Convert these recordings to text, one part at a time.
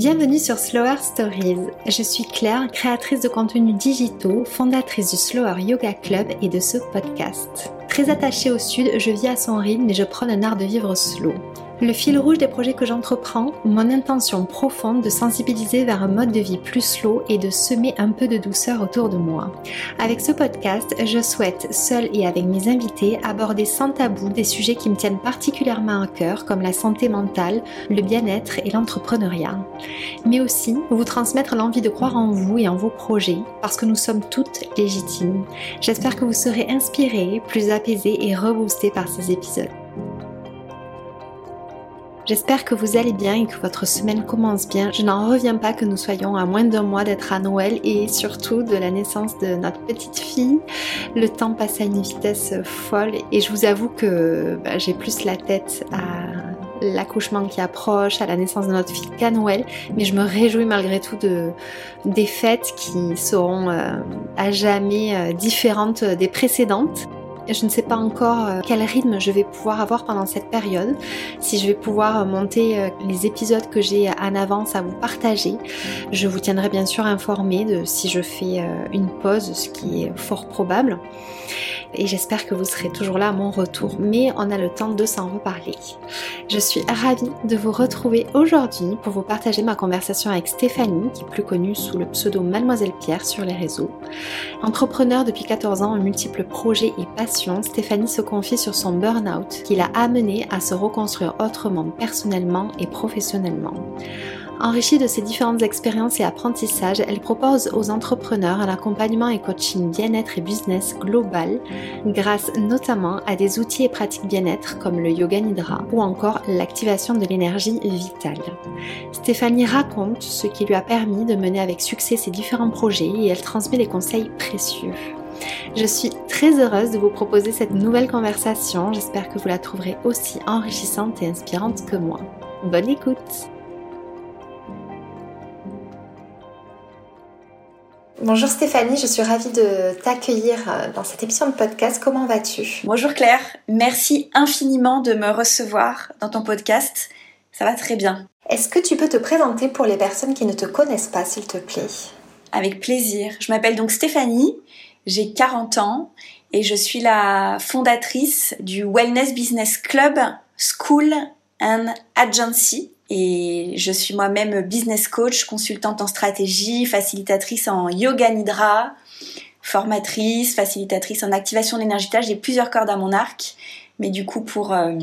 Bienvenue sur Slower Stories. Je suis Claire, créatrice de contenus digitaux, fondatrice du Slower Yoga Club et de ce podcast. Très attachée au sud, je vis à son rythme et je prends un art de vivre slow. Le fil rouge des projets que j'entreprends, mon intention profonde de sensibiliser vers un mode de vie plus slow et de semer un peu de douceur autour de moi. Avec ce podcast, je souhaite, seule et avec mes invités, aborder sans tabou des sujets qui me tiennent particulièrement à cœur, comme la santé mentale, le bien-être et l'entrepreneuriat. Mais aussi vous transmettre l'envie de croire en vous et en vos projets, parce que nous sommes toutes légitimes. J'espère que vous serez inspirés, plus apaisés et reboostés par ces épisodes. J'espère que vous allez bien et que votre semaine commence bien. Je n'en reviens pas que nous soyons à moins d'un mois d'être à Noël et surtout de la naissance de notre petite fille. Le temps passe à une vitesse folle et je vous avoue que bah, j'ai plus la tête à l'accouchement qui approche, à la naissance de notre fille qu'à Noël, mais je me réjouis malgré tout de, des fêtes qui seront euh, à jamais euh, différentes des précédentes. Je ne sais pas encore euh, quel rythme je vais pouvoir avoir pendant cette période, si je vais pouvoir monter euh, les épisodes que j'ai en avance à vous partager. Je vous tiendrai bien sûr informé de si je fais euh, une pause, ce qui est fort probable et j'espère que vous serez toujours là à mon retour, mais on a le temps de s'en reparler. Je suis ravie de vous retrouver aujourd'hui pour vous partager ma conversation avec Stéphanie, qui est plus connue sous le pseudo Mademoiselle Pierre sur les réseaux. Entrepreneur depuis 14 ans en multiples projets et passions, Stéphanie se confie sur son burn-out qui l'a amené à se reconstruire autrement personnellement et professionnellement. Enrichie de ses différentes expériences et apprentissages, elle propose aux entrepreneurs un accompagnement et coaching bien-être et business global grâce notamment à des outils et pratiques bien-être comme le yoga nidra ou encore l'activation de l'énergie vitale. Stéphanie raconte ce qui lui a permis de mener avec succès ses différents projets et elle transmet des conseils précieux. Je suis très heureuse de vous proposer cette nouvelle conversation. J'espère que vous la trouverez aussi enrichissante et inspirante que moi. Bonne écoute Bonjour Stéphanie, je suis ravie de t'accueillir euh, dans cette émission de podcast. Comment vas-tu? Bonjour Claire, merci infiniment de me recevoir dans ton podcast. Ça va très bien. Est-ce que tu peux te présenter pour les personnes qui ne te connaissent pas, s'il te plaît? Avec plaisir. Je m'appelle donc Stéphanie, j'ai 40 ans et je suis la fondatrice du Wellness Business Club School and Agency et je suis moi-même business coach, consultante en stratégie, facilitatrice en yoga nidra, formatrice, facilitatrice en activation d'énergie. J'ai plusieurs cordes à mon arc, mais du coup pour euh,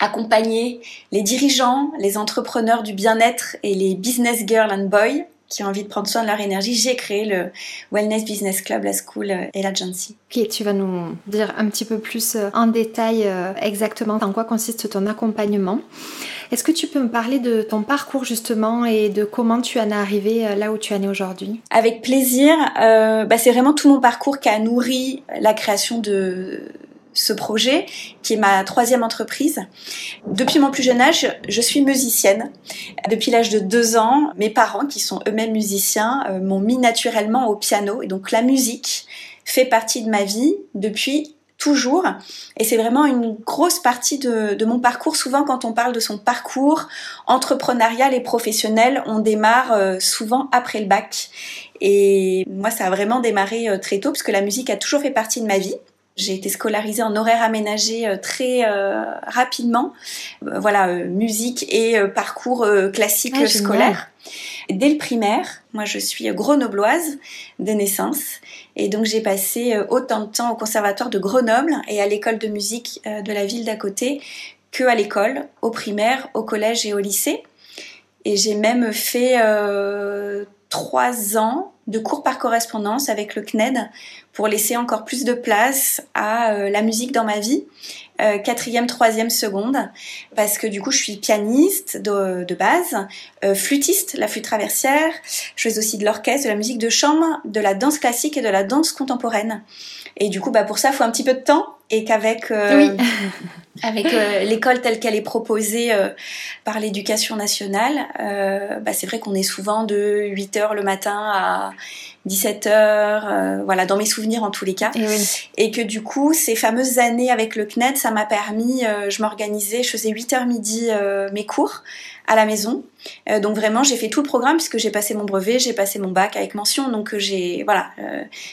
accompagner les dirigeants, les entrepreneurs du bien-être et les business girls and boys qui ont envie de prendre soin de leur énergie, j'ai créé le Wellness Business Club, la School euh, et l'Agency. Ok, tu vas nous dire un petit peu plus euh, en détail exactement en quoi consiste ton accompagnement. Est-ce que tu peux me parler de ton parcours justement et de comment tu en es arrivé euh, là où tu en es aujourd'hui? Avec plaisir. Euh, bah, c'est vraiment tout mon parcours qui a nourri la création de ce projet, qui est ma troisième entreprise. Depuis mon plus jeune âge, je suis musicienne. Depuis l'âge de deux ans, mes parents, qui sont eux-mêmes musiciens, euh, m'ont mis naturellement au piano. Et donc la musique fait partie de ma vie depuis toujours. Et c'est vraiment une grosse partie de, mon parcours. Souvent, quand on parle de son parcours entrepreneurial et professionnel, on démarre euh, souvent après le bac. Et moi, ça a vraiment démarré euh, très tôt, parce que la musique a toujours fait partie de ma vie. J'ai été scolarisée en horaire aménagé euh, très rapidement. voilà, musique et parcours classique ah, scolaire. Dès le primaire, moi je suis grenobloise de naissance et donc j'ai passé euh, autant de temps au conservatoire de Grenoble et à l'école de musique euh, de la ville d'à côté que à l'école, au primaire, au collège et au lycée. Et j'ai même fait euh, trois ans de cours par correspondance avec le CNED pour laisser encore plus de place à la musique dans ma vie euh, quatrième, troisième seconde, parce que du coup je suis pianiste de, de base, euh, flûtiste, la flûte traversière, je fais aussi de l'orchestre, de la musique de chambre, de la danse classique et de la danse contemporaine. Et du coup, bah, pour ça, il faut un petit peu de temps et qu'avec euh, avec euh, l'école telle qu'elle est proposée euh, par l'éducation nationale, bah, c'est vrai qu'on est souvent de 8 heures le matin à 17 heures, voilà, dans mes souvenirs en tous les cas. Et, et, que du coup, ces fameuses années avec le CNED, ça m'a permis, je m'organisais, je faisais 8 heures midi mes cours à la maison. Euh, donc vraiment, j'ai fait tout le programme puisque j'ai passé mon brevet, j'ai passé mon bac avec mention. Donc j'ai voilà,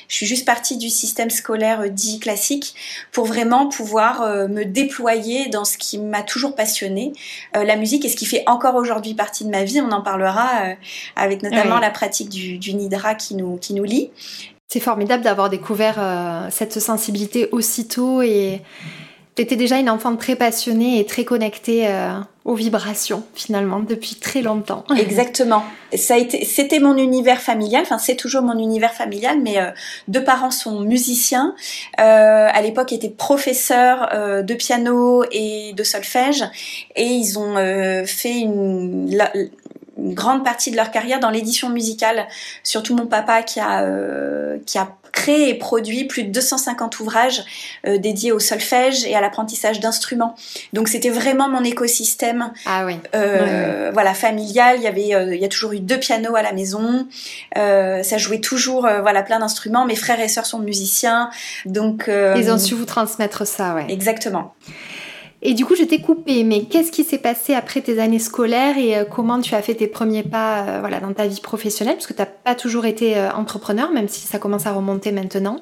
je suis juste partie du système scolaire dit classique pour vraiment pouvoir me déployer dans ce qui m'a toujours passionné, la musique et ce qui fait encore aujourd'hui partie de ma vie. On en parlera avec notamment la pratique du, du Nidra qui nous qui nous lie. C'est formidable d'avoir découvert euh, cette sensibilité aussitôt et étais déjà une enfant très passionnée et très connectée euh, aux vibrations finalement depuis très longtemps. Exactement. Ça a été, c'était mon univers familial. Enfin, c'est toujours mon univers familial. Mais euh, deux parents sont musiciens. à l'époque, étaient professeurs de piano et de solfège, et ils ont fait une, une grande partie de leur carrière dans l'édition musicale. Surtout mon papa qui a, euh, qui a créé et produit plus de 250 ouvrages euh, dédiés au solfège et à l'apprentissage d'instruments. Donc c'était vraiment mon écosystème. Ah oui. Euh, Voilà, familial. Il y avait, euh, il y a toujours eu deux pianos à la maison. Euh, ça jouait toujours, voilà, plein d'instruments. Mes frères et sœurs sont musiciens, donc. Ils ont su vous transmettre ça, ouais. Exactement. Et du coup, je t'ai coupé, mais qu'est-ce qui s'est passé après tes années scolaires et euh, comment tu as fait tes premiers pas euh, voilà, dans ta vie professionnelle? Parce que tu pas toujours été euh, entrepreneur, même si ça commence à remonter maintenant.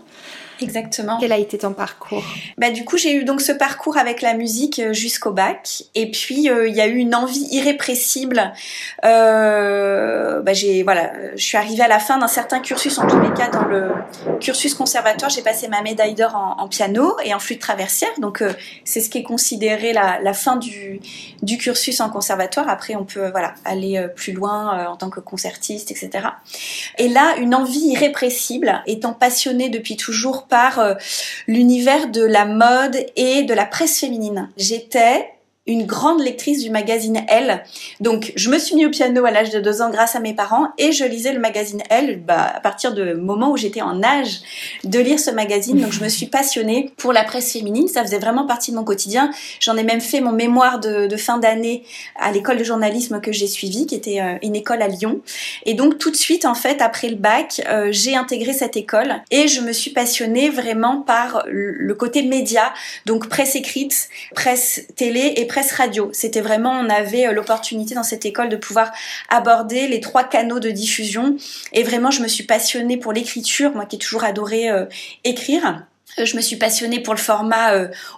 Exactement. Quel a été ton parcours Bah du coup j'ai eu donc ce parcours avec la musique euh, jusqu'au bac et puis euh, il y a eu une envie irrépressible. Euh, bah j'ai voilà, je suis arrivée à la fin d'un certain cursus en tous les cas dans le cursus conservatoire. J'ai passé ma médaille d'or en, piano et en flûte traversière. Donc euh, c'est ce qui est considéré la, la, fin du du cursus en conservatoire. Après on peut voilà aller plus loin en tant que concertiste etc. Et là une envie irrépressible étant passionnée depuis toujours par euh, l'univers de la mode et de la presse féminine. J'étais une grande lectrice du magazine Elle. Donc, je me suis mis au piano à l'âge de deux ans grâce à mes parents et je lisais le magazine Elle bah, à partir du moment où j'étais en âge de lire ce magazine. Donc, je me suis passionnée pour la presse féminine. Ça faisait vraiment partie de mon quotidien. J'en ai même fait mon mémoire de, fin d'année à l'école de journalisme que j'ai suivie, qui était euh, une école à Lyon. Et donc, tout de suite, en fait, après le bac, euh, j'ai intégré cette école et je me suis passionnée vraiment par le côté média, donc presse écrite, presse télé et presse radio. C'était vraiment, on avait euh, l'opportunité dans cette école de pouvoir aborder les trois canaux de diffusion. Et vraiment, je me suis passionnée pour l'écriture, moi qui ai toujours adoré euh, écrire. Euh, je me suis passionnée pour le format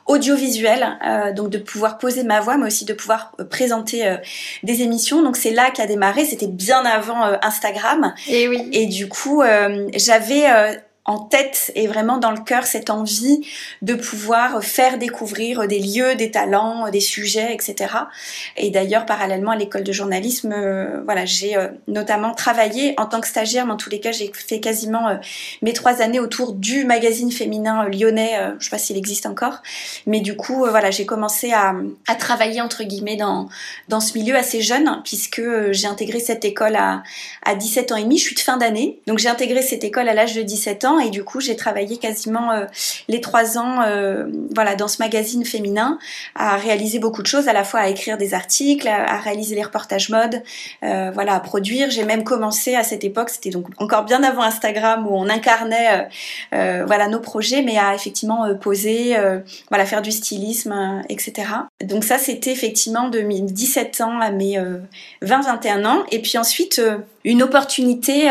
audiovisuel, donc de pouvoir poser ma voix, mais aussi de pouvoir présenter des émissions. Donc c'est là qu'a démarré. C'était bien avant Instagram. Et eh oui. Et du coup, j'avais en tête et vraiment dans le cœur cette envie de pouvoir faire découvrir des lieux, des talents, des sujets, etc. Et d'ailleurs, parallèlement à l'école de journalisme, euh, voilà, j'ai euh, notamment travaillé en tant que stagiaire, mais en tous les cas, j'ai fait quasiment euh, mes trois années autour du magazine féminin lyonnais. je sais pas s'il existe encore, mais du coup, voilà, j'ai commencé à, à, travailler entre guillemets dans dans ce milieu assez jeune, puisque j'ai intégré cette école à à 17 ans et demi. Je suis de fin d'année, donc j'ai intégré cette école à l'âge de 17 ans et du coup j'ai travaillé quasiment euh, les trois ans euh, voilà dans ce magazine féminin à réaliser beaucoup de choses à la fois à écrire des articles à, réaliser les reportages mode euh, voilà à produire. J'ai même commencé à cette époque c'était donc encore bien avant Instagram où on incarnait voilà nos projets mais à effectivement poser voilà faire du stylisme etc donc ça c'était effectivement de 17 ans à mes 20-21 ans. Et puis ensuite une opportunité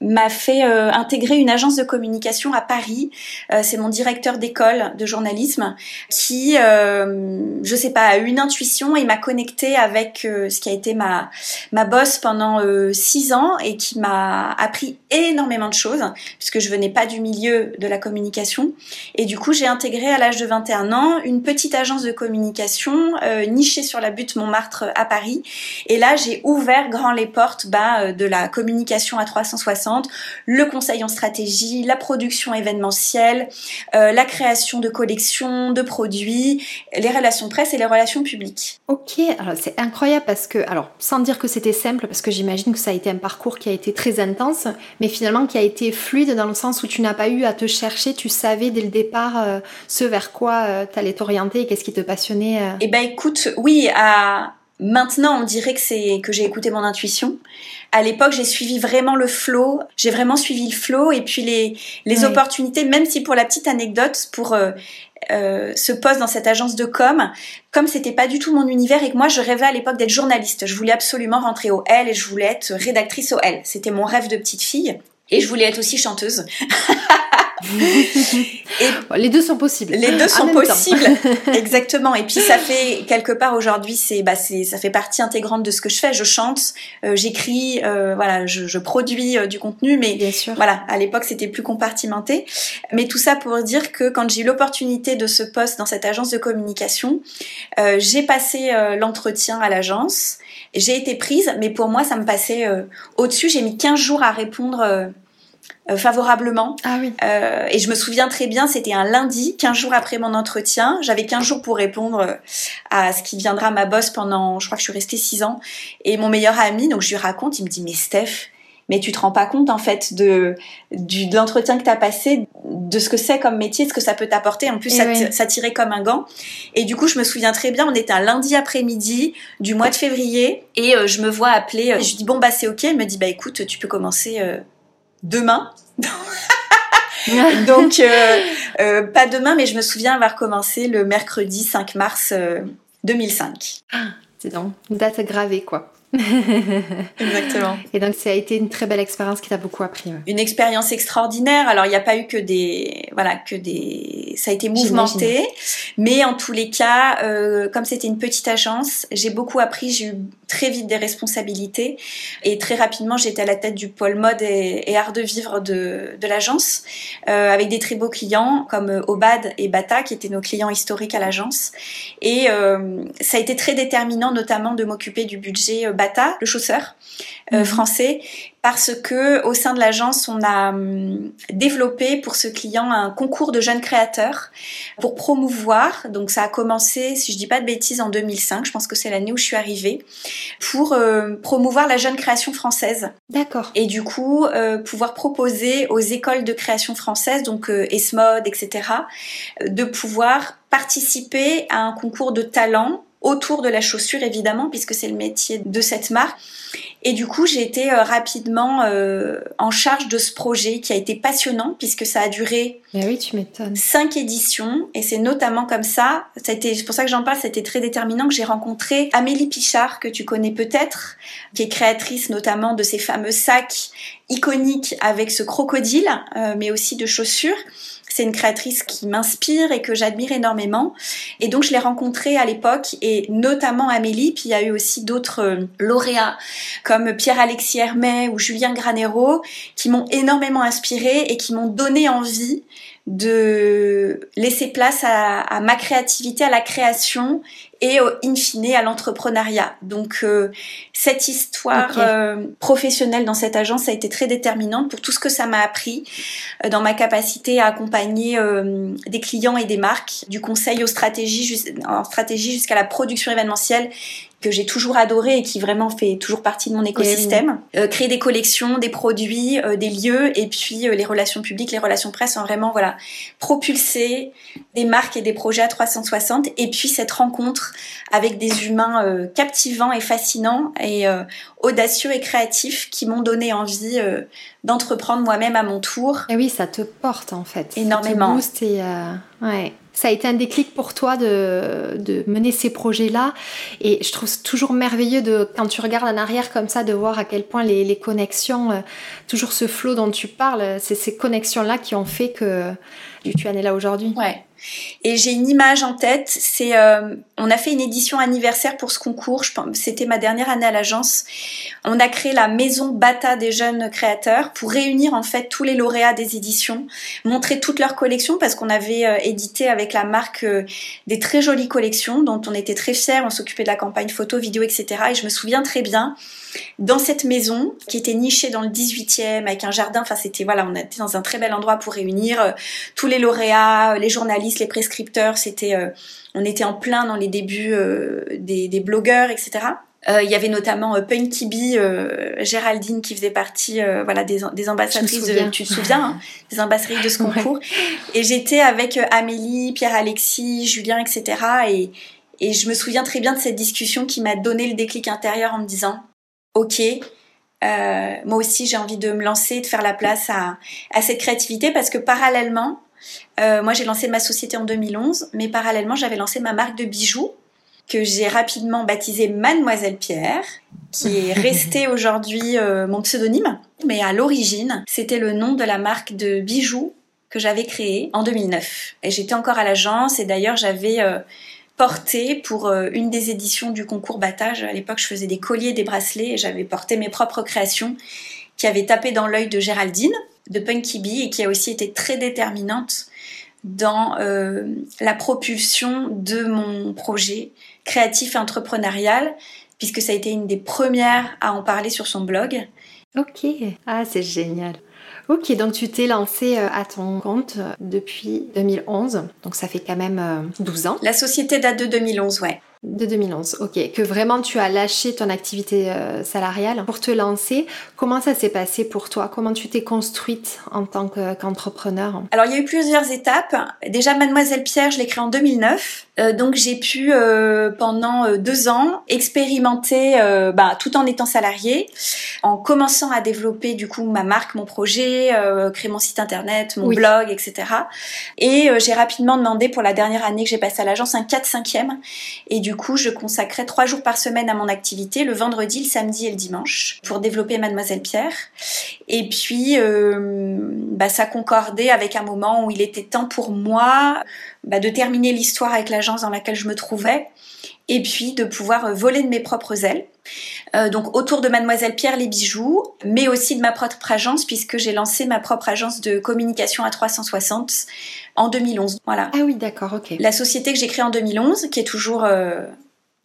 m'a fait intégrer une agence de communication à Paris. Euh, c'est mon directeur d'école de journalisme qui, euh, je sais pas, a eu une intuition et m'a connecté avec euh, ce qui a été ma ma boss pendant euh, six ans et qui m'a appris énormément de choses puisque je venais pas du milieu de la communication et du coup j'ai intégré à l'âge de 21 ans une petite agence de communication nichée sur la butte Montmartre à Paris et là j'ai ouvert grand les portes bah, de la communication à 360, le conseil en stratégie, la la production événementielle, euh, la création de collections, de produits, les relations presse et les relations publiques. Ok, alors c'est incroyable parce que, alors sans dire que c'était simple, parce que j'imagine que ça a été un parcours qui a été très intense, mais finalement qui a été fluide dans le sens où tu n'as pas eu à te chercher, tu savais dès le départ euh, ce vers quoi euh, tu allais t'orienter et qu'est-ce qui te passionnait. Eh ben écoute, oui, à Maintenant, on dirait que c'est que j'ai écouté mon intuition. À l'époque, j'ai suivi vraiment le flow. J'ai vraiment suivi le flow et puis les les opportunités. Même si pour la petite anecdote, pour euh, euh, ce poste dans cette agence de com, comme c'était pas du tout mon univers et que moi je rêvais à l'époque d'être journaliste. Je voulais absolument rentrer au L et je voulais être rédactrice au L. C'était mon rêve de petite fille. Et je voulais être aussi chanteuse. et les deux sont possibles. Les deux sont possibles, exactement. Et puis ça fait quelque part aujourd'hui, c'est bah c'est ça fait partie intégrante de ce que je fais. Je chante, euh, j'écris, euh, voilà, je, je produis euh, du contenu, mais Bien sûr. voilà, à l'époque c'était plus compartimenté. Mais tout ça pour dire que quand j'ai eu l'opportunité de ce poste dans cette agence de communication, j'ai passé l'entretien à l'agence. J'ai été prise, mais pour moi ça me passait au-dessus. J'ai mis 15 jours à répondre euh, favorablement. Ah oui. Euh, et je me souviens très bien, c'était un lundi, 15 jours après mon entretien. J'avais 15 jours pour répondre euh, à ce qui viendra ma boss pendant, je crois que je suis restée 6 ans. Et mon meilleur ami, donc je lui raconte, il me dit, mais Steph, mais tu te rends pas compte en fait de, du, de l'entretien que tu as passé, de ce que c'est comme métier, ce que ça peut t'apporter. En plus, ça, oui. ça, tirait comme un gant. Et du coup, je me souviens très bien, on était un lundi après-midi du mois de février et euh, je me vois appeler. Euh, je lui dis bon bah c'est ok. Elle me dit bah écoute, tu peux commencer euh, demain. Donc, euh, euh, pas demain, mais je me souviens avoir commencé le mercredi 5 mars euh, 2005. Ah, c'est donc une date gravée, quoi. Exactement. Et donc ça a été une très belle expérience qui t'a beaucoup appris. Ouais. Une expérience extraordinaire. Alors il n'y a pas eu que des voilà que des ça a été mouvementé, mais en tous les cas, euh, comme c'était une petite agence, j'ai beaucoup appris. J'ai eu très vite des responsabilités et très rapidement j'étais à la tête du pôle mode et, et art de vivre de, de l'agence euh, avec des très beaux clients comme Obad et Bata qui étaient nos clients historiques à l'agence et euh, ça a été très déterminant notamment de m'occuper du budget Bata, le chausseur euh, mmh. français parce que au sein de l'agence, on a hum, développé pour ce client un concours de jeunes créateurs pour promouvoir. Donc ça a commencé, si je dis pas de bêtises, en 2005. Je pense que c'est l'année où je suis arrivée pour euh, promouvoir la jeune création française. D'accord. Et du coup, euh, pouvoir proposer aux écoles de création française, donc euh, ESMOD, etc., de pouvoir participer à un concours de talent autour de la chaussure évidemment puisque c'est le métier de cette marque. Et du coup j'ai été euh, rapidement euh, en charge de ce projet qui a été passionnant puisque ça a duré Mais oui tu m'étonnes. cinq éditions et c'est notamment comme ça été c'est pour ça que j'en parle c'était très déterminant que j'ai rencontré Amélie Pichard que tu connais peut-être qui est créatrice notamment de ces fameux sacs iconiques avec ce crocodile euh, mais aussi de chaussures c'est une créatrice qui m'inspire et que j'admire énormément. Et donc je l'ai rencontrée à l'époque et notamment Amélie, puis il y a eu aussi d'autres euh, lauréats comme Pierre-Alexis Hermet ou Julien Granero qui m'ont énormément inspirée et qui m'ont donné envie de laisser place à, à, ma créativité, à la création et au, in fine à l'entrepreneuriat. Donc euh, cette histoire euh, professionnelle dans cette agence a été très déterminante pour tout ce que ça m'a appris euh, dans ma capacité à accompagner euh, des clients et des marques, du conseil aux stratégies, en stratégie jusqu'à la production événementielle que j'ai toujours adoré et qui vraiment fait toujours partie de mon écosystème. Euh, créer des collections, des produits, euh, des lieux et puis euh, les relations publiques, les relations presse ont vraiment voilà propulsé des marques et des projets à 360 et puis cette rencontre avec des humains captivants et fascinants et audacieux et créatifs qui m'ont donné envie d'entreprendre moi-même à mon tour. Et oui, ça te porte en fait. Énormément. Ça te booste et ouais. Ça a été un déclic pour toi de, mener ces projets-là. Et je trouve toujours merveilleux de, quand tu regardes en arrière comme ça, de voir à quel point les, les connexions, euh, toujours ce flot dont tu parles, c'est ces connexions-là qui ont fait que tu en es là aujourd'hui. Ouais. Et j'ai une image en tête, c'est euh, on a fait une édition anniversaire pour ce concours, c'était ma dernière année à l'agence. On a créé la maison Bata des jeunes créateurs pour réunir en fait tous les lauréats des éditions, montrer toutes leurs collections parce qu'on avait euh, édité avec la marque euh, des très jolies collections dont on était très fiers, on s'occupait de la campagne photo, vidéo, etc. Et je me souviens très bien dans cette maison qui était nichée dans le 18e avec un jardin, enfin c'était voilà, on était dans un très bel endroit pour réunir euh, tous les lauréats, les journalistes, les prescripteurs, c'était euh, on était en plein dans les débuts euh, des, des, blogueurs, etc. Euh, il y avait notamment Punky Bee, euh, Géraldine qui faisait partie voilà des, des ambassadrices de, tu te souviens hein, des ambassadrices de ce concours ouais. et j'étais avec Amélie, Pierre-Alexis, Julien etc et Et je me souviens très bien de cette discussion qui m'a donné le déclic intérieur en me disant, ok, euh, moi aussi j'ai envie de me lancer, de faire la place à, à cette créativité parce que parallèlement, euh, moi j'ai lancé ma société en 2011, mais parallèlement j'avais lancé ma marque de bijoux que j'ai rapidement baptisée Mademoiselle Pierre, qui est restée aujourd'hui euh, mon pseudonyme. Mais à l'origine, c'était le nom de la marque de bijoux que j'avais créée en 2009. Et j'étais encore à l'agence et d'ailleurs j'avais euh, porté pour une des éditions du concours battage. À l'époque, je faisais des colliers, des bracelets et j'avais porté mes propres créations qui avaient tapé dans l'œil de Géraldine de Punky Bee et qui a aussi été très déterminante dans euh, la propulsion de mon projet créatif et entrepreneurial, puisque ça a été une des premières à en parler sur son blog. Ok, ah c'est génial. Ok, donc tu t'es lancé euh, à ton compte euh, depuis 2011, donc ça fait quand même 12 ans. La société date de 2011, ouais. De 2011, ok. Que vraiment tu as lâché ton activité euh, salariale pour te lancer. Comment ça s'est passé pour toi? Comment tu t'es construite en tant qu'entrepreneur? Alors il y a eu plusieurs étapes. Déjà Mademoiselle Pierre, je l'ai créée en 2009. Euh, donc j'ai pu euh, pendant deux ans expérimenter, bah, tout en étant salariée, en commençant à développer du coup ma marque, mon projet, créer mon site internet, mon blog, etc. Et j'ai rapidement demandé pour la dernière année que j'ai passé à l'agence un 4-5e. Et du du coup, je consacrais trois jours par semaine à mon activité, le vendredi, le samedi et le dimanche, pour développer Mademoiselle Pierre. Et puis, euh, bah, ça concordait avec un moment où il était temps pour moi bah, de terminer l'histoire avec l'agence dans laquelle je me trouvais, et puis de pouvoir voler de mes propres ailes. Euh, donc autour de Mademoiselle Pierre les bijoux, mais aussi de ma propre agence puisque j'ai lancé ma propre agence de communication à 360 en 2011. Voilà. Ah oui, d'accord, ok. La société que j'ai créée en 2011, qui est toujours euh,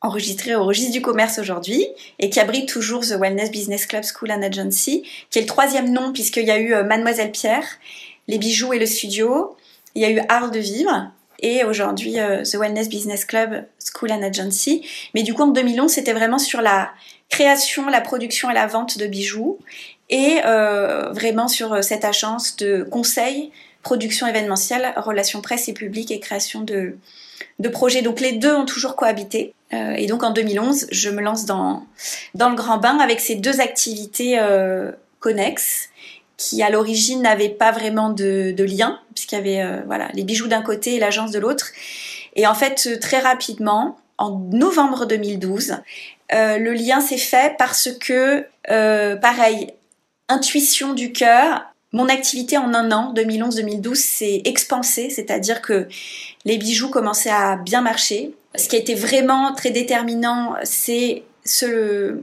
enregistrée au registre du commerce aujourd'hui et qui abrite toujours The Wellness Business Club School and Agency, qui est le troisième nom puisqu'il y a eu euh, Mademoiselle Pierre, les bijoux et le studio. Il y a eu Art de vivre et aujourd'hui euh, The Wellness Business Club School and Agency. Mais du coup, en 2011, c'était vraiment sur la création, la production et la vente de bijoux et euh, vraiment sur cette agence de conseil production événementielle, relations presse et publique et création de, de projets. Donc les deux ont toujours cohabité. Euh, et donc en 2011, je me lance dans, dans le grand bain avec ces deux activités euh, connexes qui à l'origine n'avaient pas vraiment de, lien, puisqu'il y avait euh, voilà, les bijoux d'un côté et l'agence de l'autre. Et en fait, très rapidement, en novembre 2012, le lien s'est fait parce que, pareil, intuition du cœur, mon activité en un an, 2011-2012, s'est expansée, c'est-à-dire que les bijoux commençaient à bien marcher. Ce qui a été vraiment très déterminant, c'est ce,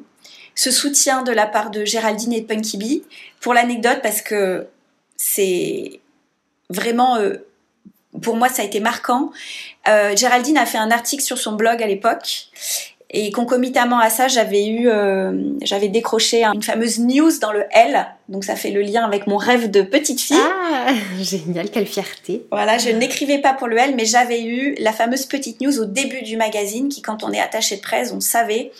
ce soutien de la part de Géraldine et de Punky Bee. Pour l'anecdote, parce que c'est vraiment, euh, pour moi, ça a été marquant. Euh, Géraldine a fait un article sur son blog à l'époque et concomitamment à ça, j'avais eu, euh, j'avais décroché une fameuse news dans le L, donc ça fait le lien avec mon rêve de petite fille. Ah, génial, quelle fierté. Voilà, je n'écrivais pas pour le L, mais j'avais eu la fameuse petite news au début du magazine, qui quand on est attaché de presse, on savait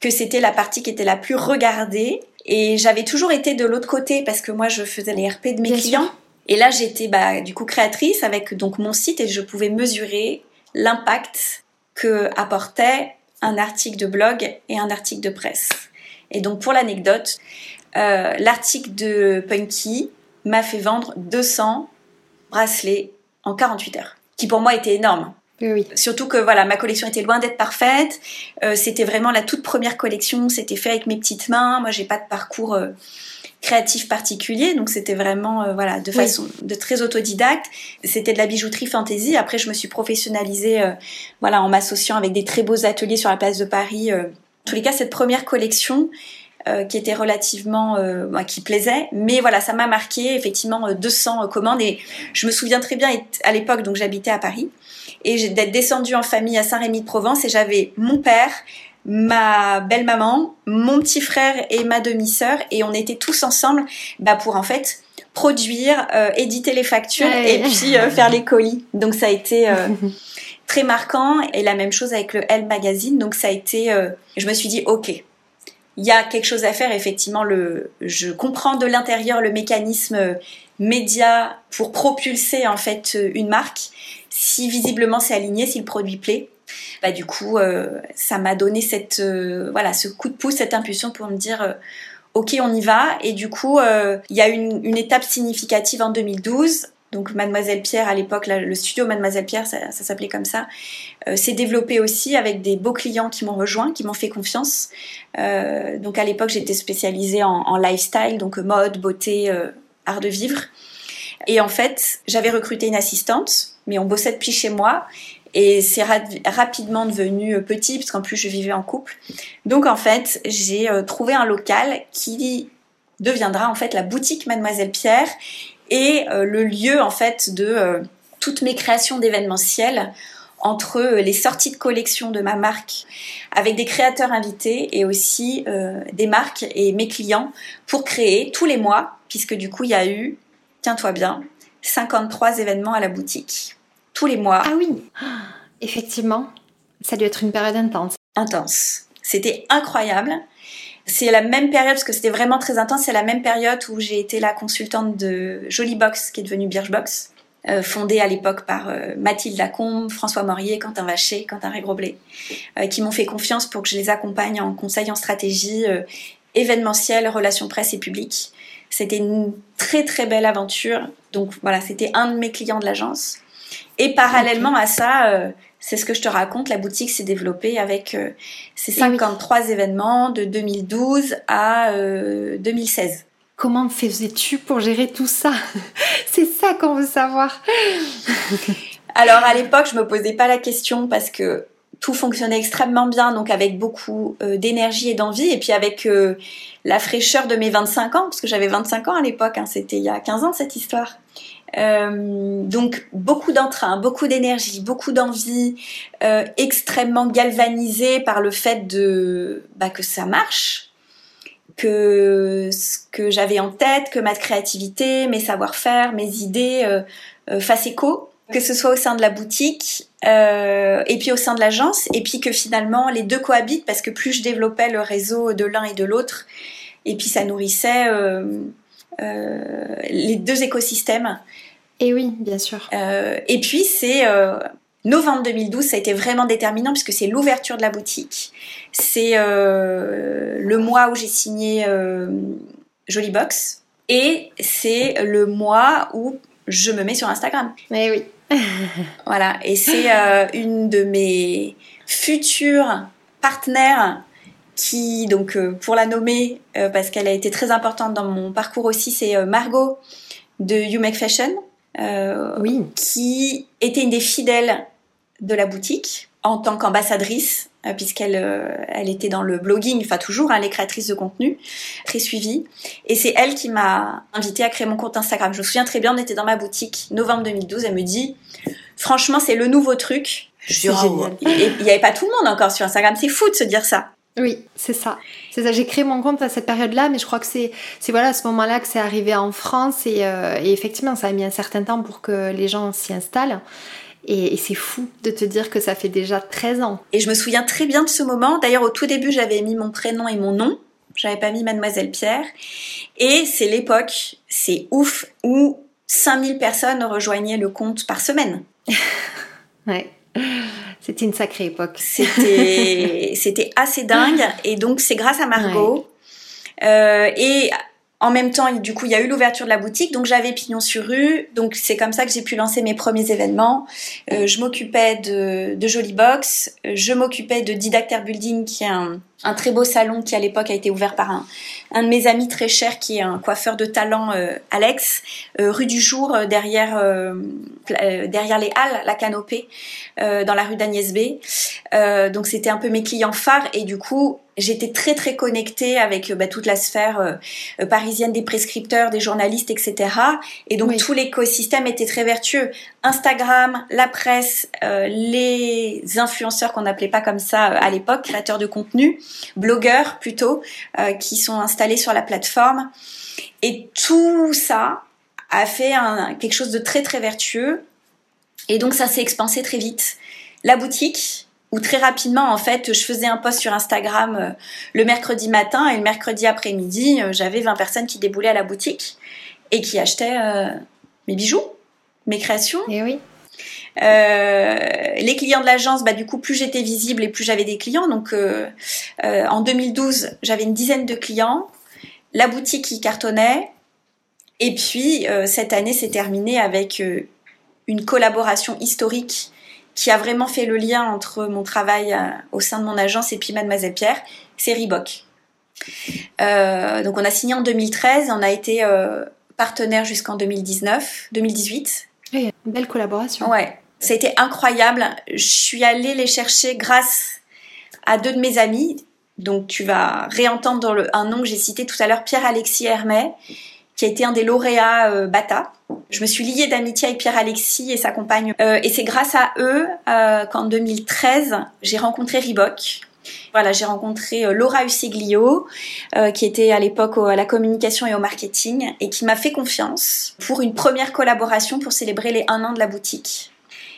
que c'était la partie qui était la plus regardée. Et j'avais toujours été de l'autre côté parce que moi je faisais les RP de mes clients. Et là j'étais bah, du coup créatrice avec donc mon site et je pouvais mesurer l'impact que apportait un article de blog et un article de presse. Et donc pour l'anecdote, euh, l'article de Punky m'a fait vendre 200 bracelets en 48 heures, qui pour moi était énorme. Oui. Surtout que voilà, ma collection était loin d'être parfaite. Euh, c'était vraiment la toute première collection. C'était fait avec mes petites mains. Moi, j'ai pas de parcours euh, créatif particulier, donc c'était vraiment euh, voilà de façon de très autodidacte. C'était de la bijouterie fantasy. Après, je me suis professionnalisée euh, voilà en m'associant avec des très beaux ateliers sur la place de Paris. Euh. En tous les cas, cette première collection qui était relativement bah, qui plaisait, mais voilà, ça m'a marqué effectivement 200 commandes et je me souviens très bien à l'époque donc j'habitais à Paris et d'être descendue en famille à Saint-Rémy de Provence et j'avais mon père, ma belle-maman, mon petit frère et ma demi-sœur et on était tous ensemble bah, pour en fait produire, euh, éditer les factures et puis euh, faire les colis. Donc ça a été euh, très marquant et la même chose avec le Elle Magazine. Donc ça a été, je me suis dit ok, il y a quelque chose à faire. Effectivement, le, je comprends de l'intérieur le mécanisme média pour propulser en fait une marque. Si visiblement c'est aligné, si le produit plaît. bah du coup, ça m'a donné cette voilà ce coup de pouce, cette impulsion pour me dire ok, on y va. Et du coup, il y a une, une étape significative en 2012 donc Mademoiselle Pierre à l'époque, le studio Mademoiselle Pierre, ça, s'appelait comme ça, euh, s'est développé aussi avec des beaux clients qui m'ont rejoint, qui m'ont fait confiance. Euh, donc à l'époque, j'étais spécialisée en, lifestyle, donc mode, beauté, euh, art de vivre. Et en fait, j'avais recruté une assistante, mais on bossait depuis chez moi. Et c'est rapidement devenu petit, parce qu'en plus je vivais en couple. Donc en fait, j'ai trouvé un local qui deviendra en fait la boutique Mademoiselle Pierre et euh, le lieu en fait de euh, toutes mes créations d'événementiel entre euh, les sorties de collection de ma marque avec des créateurs invités et aussi des marques et mes clients pour créer tous les mois, puisque du coup il y a eu, tiens-toi bien, 53 événements à la boutique. Tous les mois. Ah oui, effectivement, ça a dû être une période intense. Intense. C'était incroyable. C'est la même période, parce que c'était vraiment très intense, c'est la même période où j'ai été la consultante de Jolie Box, qui est devenue Birchbox, euh, fondée à l'époque par euh, Mathilde Lacombe, François Morier, Quentin Vacher, Quentin Régroblé, euh, qui m'ont fait confiance pour que je les accompagne en conseil en stratégie événementielle, relations presse et public. C'était une très très belle aventure. Donc voilà, c'était un de mes clients de l'agence. Et parallèlement à ça, c'est ce que je te raconte. La boutique s'est développée avec euh, ces 53 événements de 2012 à 2016. Euh, Comment faisais-tu pour gérer tout ça? C'est ça qu'on veut savoir. Alors à l'époque, je me posais pas la question parce que tout fonctionnait extrêmement bien, donc avec beaucoup euh, d'énergie et d'envie, et puis avec la fraîcheur de mes 25 ans, parce que j'avais 25 ans à l'époque, hein, c'était il y a 15 ans cette histoire. Euh, donc beaucoup d'entrain, beaucoup d'énergie, beaucoup d'envie, euh, extrêmement galvanisé par le fait de bah, que ça marche, que ce que j'avais en tête, que ma créativité, mes savoir-faire, mes idées euh, euh fassent écho, que ce soit au sein de la boutique euh, et puis au sein de l'agence, et puis que finalement les deux cohabitent parce que plus je développais le réseau de l'un et de l'autre, et puis ça nourrissait les deux écosystèmes. Et oui, bien sûr. Euh, et puis c'est euh, novembre 2012, ça a été vraiment déterminant puisque c'est l'ouverture de la boutique. C'est le mois où j'ai signé Jolie Box et c'est le mois où je me mets sur Instagram. Mais oui. voilà, et c'est une de mes futures partenaires qui, donc euh, pour la nommer, euh, parce qu'elle a été très importante dans mon parcours aussi, c'est euh, Margot de You Make Fashion, oui. qui était une des fidèles de la boutique en tant qu'ambassadrice, puisqu'elle elle était dans le blogging, enfin toujours, hein, les créatrices de contenu, très suivie. Et c'est elle qui m'a invitée à créer mon compte Instagram. Je me souviens très bien, on était dans ma boutique, novembre 2012, elle me dit, franchement, c'est le nouveau truc. Je oh, il n'y avait pas tout le monde encore sur Instagram, c'est fou de se dire ça. Oui, c'est ça. C'est ça. J'ai créé mon compte à cette période-là, mais je crois que c'est, c'est voilà à ce moment-là que c'est arrivé en France euh, et, effectivement, ça a mis un certain temps pour que les gens s'y installent. Et, c'est fou de te dire que ça fait déjà 13 ans. Et je me souviens très bien de ce moment. D'ailleurs, au tout début, j'avais mis mon prénom et mon nom. J'avais pas mis Mademoiselle Pierre. Et c'est l'époque, c'est ouf, où 5000 personnes rejoignaient le compte par semaine. ouais. C'était une sacrée époque. C'était, c'était assez dingue. Et donc, c'est grâce à Margot. Euh, et en même temps, du coup, il y a eu l'ouverture de la boutique, donc j'avais pignon sur rue. Donc c'est comme ça que j'ai pu lancer mes premiers événements. Euh, je m'occupais de, de Jolie Box, je m'occupais de Didacter Building, qui est un, un très beau salon qui à l'époque a été ouvert par un, un de mes amis très chers qui est un coiffeur de talent euh, Alex euh, rue du jour euh, derrière derrière les halles la canopée dans la rue d'Agnès B donc c'était un peu mes clients phares et du coup j'étais très très connectée avec bah, toute la sphère parisienne des prescripteurs, des journalistes, etc. Et donc tout l'écosystème était très vertueux. Instagram, la presse, les influenceurs qu'on n'appelait pas comme ça à l'époque, créateurs de contenu, blogueurs plutôt, euh, qui sont installés sur la plateforme. Et tout ça a fait un, quelque chose de très très vertueux. Et donc ça s'est expansé très vite. La boutique, où très rapidement, en fait, je faisais un post sur Instagram euh, le mercredi matin et le mercredi après-midi, euh, j'avais 20 personnes qui déboulaient à la boutique et qui achetaient mes bijoux, mes créations. Et oui. les clients de l'agence, bah, du coup, plus j'étais visible et plus j'avais des clients. Donc, en 2012, j'avais une dizaine de clients. La boutique qui cartonnait. Et puis, cette année s'est terminée avec une collaboration historique qui a vraiment fait le lien entre mon travail euh, au sein de mon agence et puis Mademoiselle Pierre, c'est Reebok. Euh, donc on a signé en 2013, on a été euh, partenaire jusqu'en 2019, 2018. une belle collaboration. Ouais, ça a été incroyable. Je suis allée les chercher grâce à deux de mes amis. Donc tu vas réentendre dans le, un nom que j'ai cité tout à l'heure, Pierre-Alexis Hermet, qui a été un des lauréats Bata. Je me suis liée d'amitié avec Pierre-Alexis et sa compagne. Euh, et c'est grâce à eux euh, qu'en 2013, j'ai rencontré Reebok. Voilà, j'ai rencontré euh, Laura Usiglio, euh, qui était à l'époque à la communication et au marketing, et qui m'a fait confiance pour une première collaboration pour célébrer les un an de la boutique.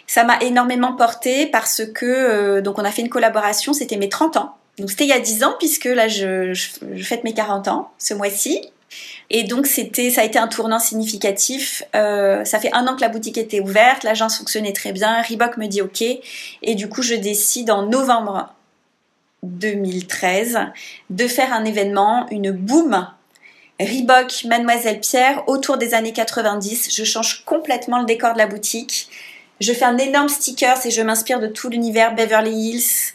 Ça m'a énormément porté parce que donc on a fait une collaboration, c'était mes 30 ans. Donc c'était il y a 10 ans puisque là je, je, je fête mes 40 ans ce mois-ci. Et donc c'était, ça a été un tournant significatif. Euh, ça fait un an que la boutique était ouverte, l'agence fonctionnait très bien, Reebok me dit OK, et du coup je décide en novembre 2013 de faire un événement, une boom Reebok Mademoiselle Pierre autour des années 90. Je change complètement le décor de la boutique. Je fais un énorme sticker et je m'inspire de tout l'univers Beverly Hills,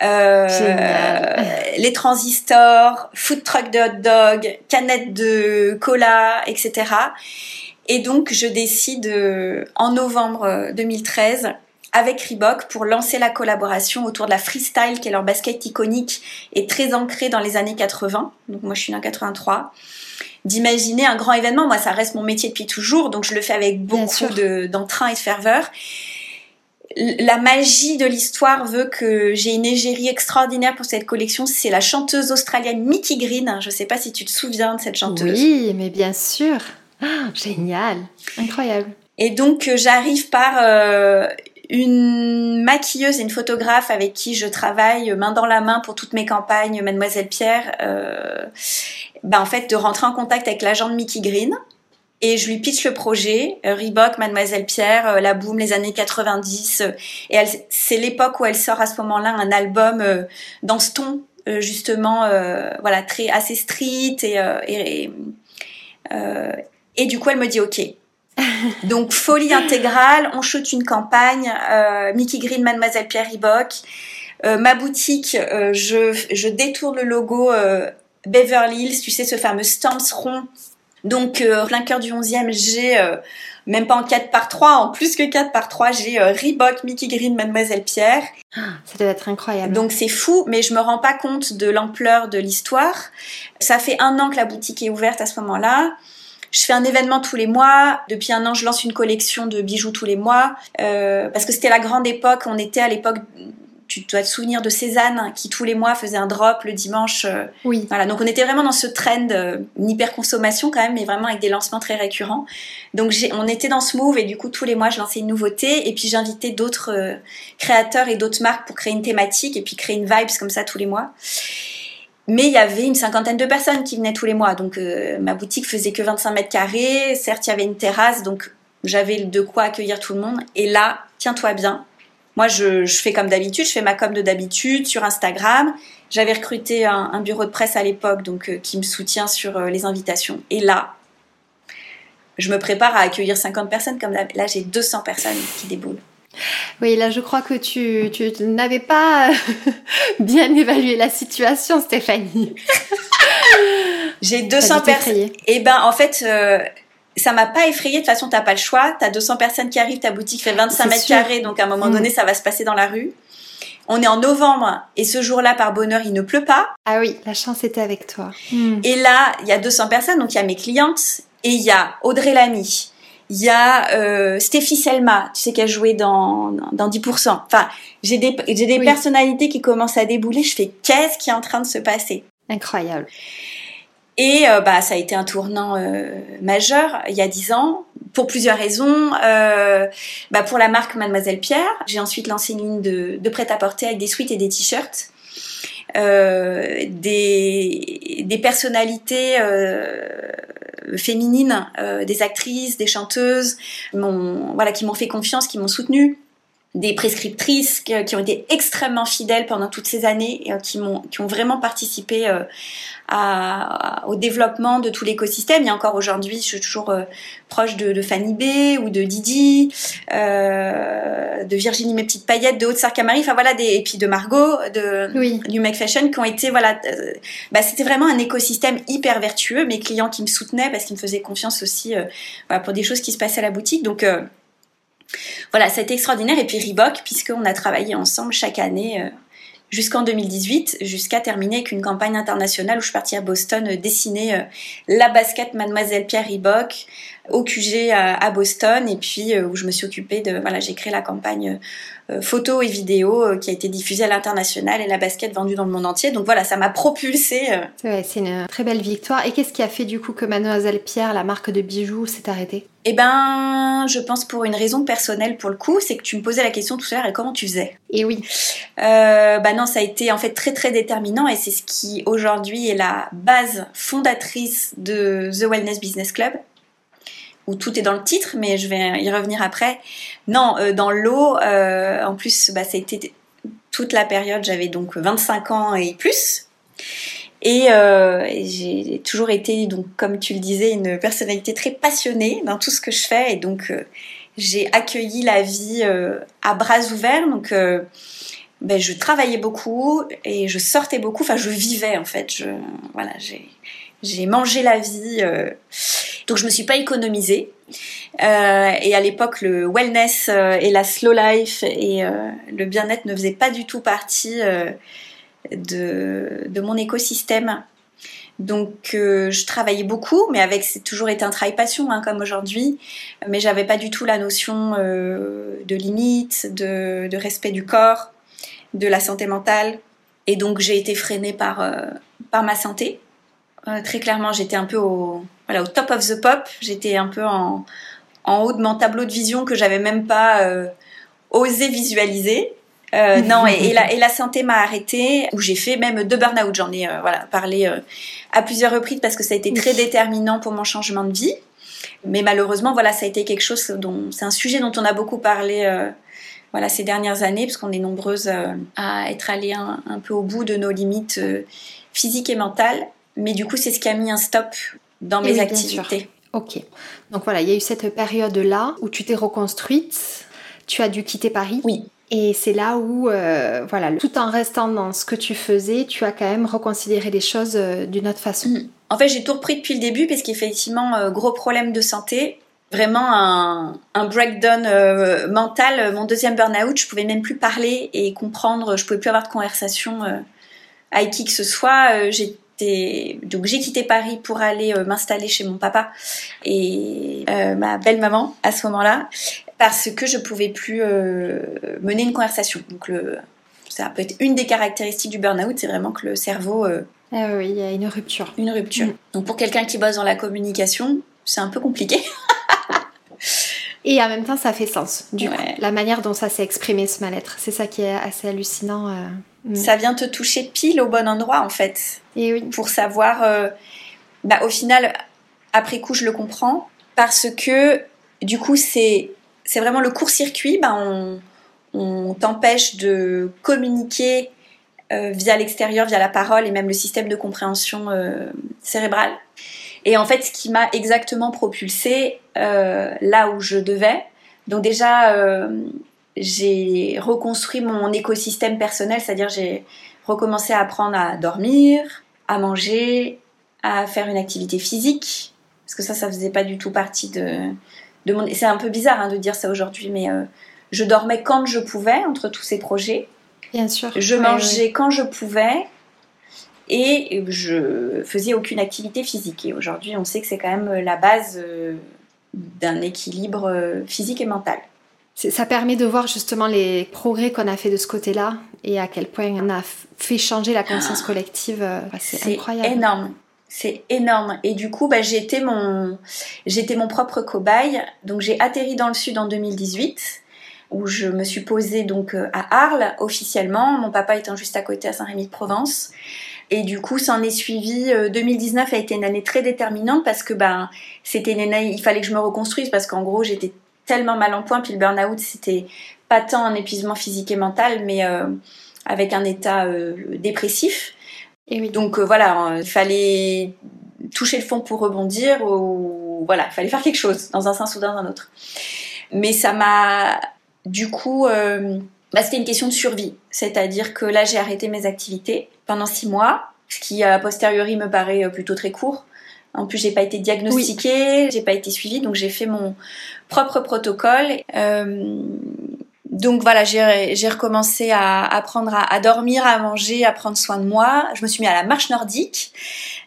les transistors, food truck de hot dog, canettes de cola, etc. Et donc je décide euh, en novembre 2013 euh, avec Reebok pour lancer la collaboration autour de la freestyle qui est leur basket iconique et très ancrée dans les années 80. Donc moi je suis en 83 d'imaginer un grand événement. Moi, ça reste mon métier depuis toujours, donc je le fais avec beaucoup d'entrain et de ferveur la magie de l'histoire veut que j'ai une égérie extraordinaire pour cette collection. C'est la chanteuse australienne Mickey Green. Je ne sais pas si tu te souviens de cette chanteuse. Oui, mais bien sûr. Ah, génial, incroyable. Et donc euh, j'arrive par euh, une maquilleuse et une photographe avec qui je travaille main dans la main pour toutes mes campagnes, Mademoiselle Pierre. Euh, ben, en fait, de rentrer en contact avec l'agent de Mickey Green et je lui pitch le projet euh, Reebok, Mademoiselle Pierre, euh, la boom, les années 90. Euh, et c'est l'époque où elle sort à ce moment-là un album dans ce ton justement, voilà, très assez street et et, et du coup elle me dit ok. Donc folie intégrale, on shoot une campagne, Mickey Green, Mademoiselle Pierre Reebok. ma boutique, je, je détourne le logo Beverly Hills, tu sais ce fameux stamps rond donc, euh, plein cœur du 11e, j'ai, euh, même pas en 4 par 3, en plus que 4 par 3, j'ai euh, Reebok, Mickey Green, Mademoiselle Pierre. Ah, ça doit être incroyable. Donc c'est fou, mais je me rends pas compte de l'ampleur de l'histoire. Ça fait un an que la boutique est ouverte à ce moment-là. Je fais un événement tous les mois. Depuis un an, je lance une collection de bijoux tous les mois. Euh, parce que c'était la grande époque. On était à l'époque tu dois te souvenir de Cézanne qui tous les mois faisait un drop le dimanche. Euh, oui. Voilà, donc on était vraiment dans ce trend, euh, une hyper consommation quand même, mais vraiment avec des lancements très récurrents. Donc on était dans ce move et du coup tous les mois je lançais une nouveauté et puis j'invitais d'autres euh, créateurs et d'autres marques pour créer une thématique et puis créer une vibes comme ça tous les mois. Mais il y avait une cinquantaine de personnes qui venaient tous les mois. Donc ma boutique faisait que 25 mètres carrés. Certes, il y avait une terrasse, donc j'avais de quoi accueillir tout le monde. Et là, tiens-toi bien, moi, je, fais comme d'habitude, je fais ma com de d'habitude sur Instagram. J'avais recruté un, bureau de presse à l'époque, donc euh, qui me soutient sur euh, les invitations. Et là, je me prépare à accueillir 50 personnes, comme là, j'ai 200 personnes qui déboulent. Oui, là, je crois que tu, tu n'avais pas bien évalué la situation, Stéphanie. j'ai 200 personnes. Et ben, en fait, euh, ça m'a pas effrayé. De toute façon, t'as pas le choix. T'as 200 personnes qui arrivent, ta boutique fait 25 mètres carrés, donc à un moment mm. donné, ça va se passer dans la rue. On est en novembre et ce jour-là, par bonheur, il ne pleut pas. Ah oui, la chance était avec toi. Mm. Et là, il y a 200 personnes, donc il y a mes clientes et il y a Audrey Lamy. Il y a euh, Stéphie Selma, tu sais qu'elle jouait dans, dans 10%. Enfin, j'ai des, j'ai des personnalités qui commencent à débouler. Je fais qu'est-ce qui est en train de se passer? Incroyable. Et euh, bah, ça a été un tournant euh, majeur il y a dix ans pour plusieurs raisons. Euh, bah, pour la marque Mademoiselle Pierre, j'ai ensuite lancé une ligne de, de prêt-à-porter avec des sweats et des t-shirts. des, des personnalités féminines, des actrices, des chanteuses, voilà, qui m'ont fait confiance, qui m'ont soutenue des prescriptrices qui, ont été extrêmement fidèles pendant toutes ces années qui m'ont qui ont vraiment participé à, au développement de tout l'écosystème. Et encore aujourd'hui, je suis toujours euh, proche de, de, Fanny B ou de Didi, euh, de Virginie mes petites paillettes, de Haute Sarkamari, enfin voilà, des, et puis de Margot, de oui. du Make Fashion, qui ont été voilà, euh, bah, c'était vraiment un écosystème hyper vertueux. Mes clients qui me soutenaient parce qu'ils me faisaient confiance aussi voilà, pour des choses qui se passaient à la boutique. Donc voilà, c'était extraordinaire. Et puis Reebok, puisqu'on a travaillé ensemble chaque année euh, jusqu'en 2018, jusqu'à terminer avec une campagne internationale où je suis partie à Boston euh, dessiner euh, la basket Mademoiselle Pierre Reebok au QG à, Boston et puis où je me suis occupée de voilà j'ai créé la campagne photo et vidéo qui a été diffusée à l'international et la basket vendue dans le monde entier. Donc voilà ça m'a propulsée c'est une très belle victoire. Et qu'est-ce qui a fait du coup que Mademoiselle Pierre la marque de bijoux s'est arrêtée? Eh ben, je pense pour une raison personnelle pour le coup, c'est que tu me posais la question tout à l'heure et comment tu faisais? Et oui. Euh, bah non, ça a été en fait très très déterminant et c'est ce qui aujourd'hui est la base fondatrice de The Wellness Business Club où tout est dans le titre, mais je vais y revenir après. Non, euh, dans l'eau, euh, en plus, bah, ça a été toute la période, j'avais donc 25 ans et plus. Euh, et, j'ai toujours été, donc, comme tu le disais, une personnalité très passionnée dans tout ce que je fais. Et donc, j'ai accueilli la vie à bras ouverts. Donc, ben, je travaillais beaucoup et je sortais beaucoup. Enfin, je vivais en fait. Je, voilà, j'ai mangé la vie. Donc, je me suis pas économisée. et à l'époque, le wellness et la slow life et le bien-être ne faisaient pas du tout partie de, de mon écosystème. Donc euh, je travaillais beaucoup, mais avec c'est toujours été un travail passion hein, comme aujourd'hui. Mais j'avais pas du tout la notion euh, de limite, de, respect du corps, de la santé mentale. Et donc j'ai été freinée par, euh, par ma santé. très clairement, j'étais un peu au, voilà, au top of the pop. J'étais un peu en, en haut de mon tableau de vision que j'avais même pas osé visualiser. Euh, non, et, la, et, la, santé m'a arrêtée, où j'ai fait même deux burn-out. J'en ai euh, voilà, parlé euh, à plusieurs reprises parce que ça a été très déterminant pour mon changement de vie. Mais malheureusement, voilà, ça a été quelque chose dont c'est un sujet dont on a beaucoup parlé voilà, ces dernières années, parce qu'on est nombreuses à être allées un, un, peu au bout de nos limites physiques et mentales. Mais du coup, c'est ce qui a mis un stop dans mes activités. Ok. Donc voilà, il y a eu cette période-là où tu t'es reconstruite. Tu as dû quitter Paris. Oui. Et c'est là où, euh, voilà, tout en restant dans ce que tu faisais, tu as quand même reconsidéré les choses euh, d'une autre façon. Mm. En fait, j'ai tout repris depuis le début parce qu'effectivement, euh, gros problème de santé, vraiment un, un breakdown mental. Mon deuxième burn-out, je pouvais même plus parler et comprendre, je pouvais plus avoir de conversation avec qui que ce soit. Donc j'ai quitté Paris pour aller m'installer chez mon papa et ma belle maman à ce moment-là parce que je pouvais plus euh, mener une conversation. Donc le, ça peut être une des caractéristiques du burn-out, c'est vraiment que le cerveau... Euh, ah oui, il y a une rupture. Une rupture. Mm. Donc pour quelqu'un qui bosse dans la communication, c'est un peu compliqué. Et en même temps, ça fait sens, du coup, la manière dont ça s'est exprimé, ce mal-être. C'est ça qui est assez hallucinant. Euh, mm. Ça vient te toucher pile au bon endroit, en fait. Et oui. Pour savoir... bah, au final, après coup, je le comprends. Parce que, du coup, c'est c'est vraiment le court-circuit. Ben, on, t'empêche de communiquer euh, via l'extérieur, via la parole et même le système de compréhension euh, cérébrale. Et en fait, ce qui m'a exactement propulsé euh, là où je devais. Donc déjà, j'ai reconstruit mon écosystème personnel, c'est-à-dire j'ai recommencé à apprendre à dormir, à manger, à faire une activité physique, parce que ça, ça faisait pas du tout partie de, c'est un peu bizarre hein, de dire ça aujourd'hui, mais euh, je dormais quand je pouvais entre tous ces projets. Bien sûr. Je mangeais quand je pouvais et je faisais aucune activité physique. Et aujourd'hui, on sait que c'est quand même la base euh, d'un équilibre euh, physique et mental. Ça permet de voir justement les progrès qu'on a fait de ce côté-là et à quel point on a fait changer la conscience collective. C'est incroyable. énorme. C'est énorme. Et du coup, bah, j'étais mon, j'étais mon propre cobaye. Donc j'ai atterri dans le sud en 2018 où je me suis posée donc à Arles officiellement, mon papa étant juste à côté à Saint-Rémy-de-Provence. Et du coup, ça en est suivi. 2019 a été une année très déterminante parce que ben, c'était une année, il fallait que je me reconstruise parce qu'en gros, j'étais tellement mal en point. Puis le burn-out, c'était pas tant un épuisement physique et mental, mais avec un état dépressif. Et oui. Donc voilà, il fallait toucher le fond pour rebondir ou voilà, il fallait faire quelque chose dans un sens ou dans un autre. Mais ça m'a du coup euh, bah, c'était une question de survie, c'est-à-dire que là j'ai arrêté mes activités pendant six mois, ce qui a posteriori me paraît euh, plutôt très court. En plus, j'ai pas été diagnostiquée, j'ai pas été suivie, donc j'ai fait mon propre protocole. Euh, donc voilà, j'ai recommencé à apprendre à, à, dormir, à manger, à prendre soin de moi. Je me suis mis à la marche nordique.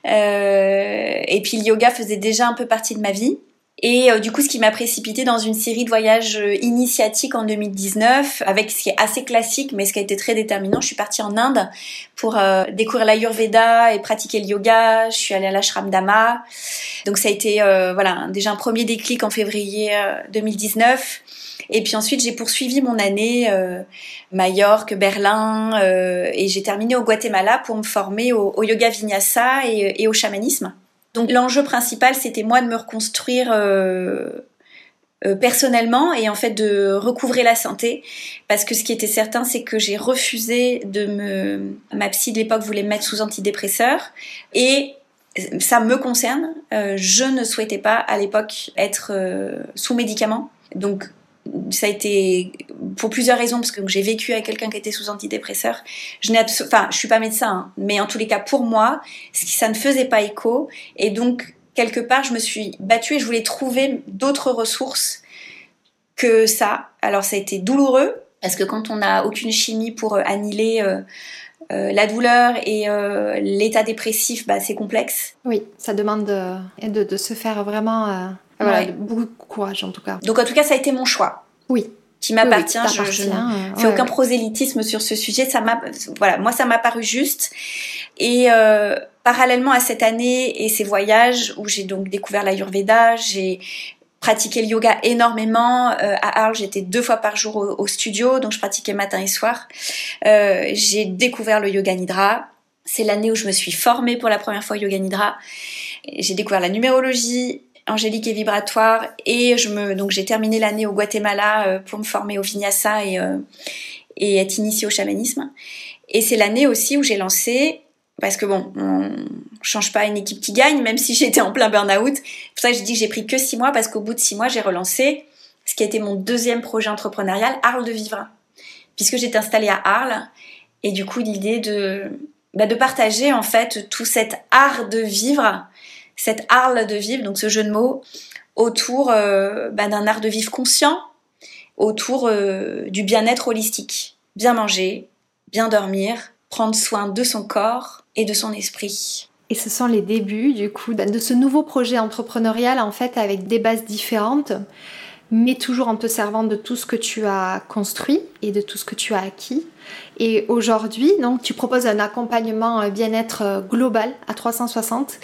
Euh, et puis le yoga faisait déjà un peu partie de ma vie. Et euh, du coup, ce qui m'a précipité dans une série de voyages euh, initiatiques en 2019, avec ce qui est assez classique, mais ce qui a été très déterminant. Je suis partie en Inde pour euh, découvrir l'Ayurveda et pratiquer le yoga. Je suis allée à l'ashram Dhamma. Donc ça a été voilà déjà un premier déclic en février 2019. Et puis ensuite, j'ai poursuivi mon année euh, Majorque, Berlin, euh, et j'ai terminé au Guatemala pour me former au, yoga vinyasa et, au chamanisme. Donc l'enjeu principal, c'était moi de me reconstruire euh, euh, personnellement et en fait de recouvrer la santé, parce que ce qui était certain, c'est que j'ai refusé de me... Ma psy de l'époque voulait me mettre sous antidépresseur, et ça me concerne. je ne souhaitais pas à l'époque être sous médicaments. Donc ça a été pour plusieurs raisons parce que j'ai vécu avec quelqu'un qui était sous antidépresseur. Je n'ai enfin, je suis pas médecin, hein, mais en tous les cas pour moi, ça ne faisait pas écho et donc quelque part je me suis battue et je voulais trouver d'autres ressources que ça. Alors ça a été douloureux parce que quand on n'a aucune chimie pour euh, annihiler euh, euh, la douleur et l'état dépressif, bah, c'est complexe. Oui, ça demande de, de, se faire vraiment voilà, beaucoup de courage en tout cas. Donc en tout cas, ça a été mon choix. Oui. Qui m'appartient. je, ne fais aucun prosélytisme sur ce sujet. Ça m'a, voilà, moi ça m'a paru juste. Et euh, parallèlement à cette année et ces voyages où j'ai donc découvert l'Ayurveda, j'ai pratiqué le yoga énormément. Euh, à Arles, j'étais deux fois par jour au, studio, donc je pratiquais matin et soir. Euh, j'ai découvert le yoga nidra. C'est l'année où je me suis formée pour la première fois au yoga nidra. J'ai découvert la numérologie, angélique et vibratoire et je me donc j'ai terminé l'année au Guatemala euh, pour me former au vinyasa et euh, et être initiée au chamanisme. Et c'est l'année aussi où j'ai lancé parce que bon on change pas une équipe qui gagne même si j'étais en plein burn-out. Pour ça que je dis que j'ai pris que six mois parce qu'au bout de six mois j'ai relancé ce qui a été mon deuxième projet entrepreneurial Arles de vivre. Puisque j'étais installée à Arles et du coup l'idée de bah, de partager en fait tout cet art de vivre cette art de vivre, donc ce jeu de mots, autour euh, bah, d'un art de vivre conscient, autour euh, du bien-être holistique. Bien manger, bien dormir, prendre soin de son corps et de son esprit. Et ce sont les débuts du coup de ce nouveau projet entrepreneurial en fait avec des bases différentes mais toujours en te servant de tout ce que tu as construit et de tout ce que tu as acquis. Et aujourd'hui, donc, tu proposes un accompagnement euh, bien-être euh, global à 360.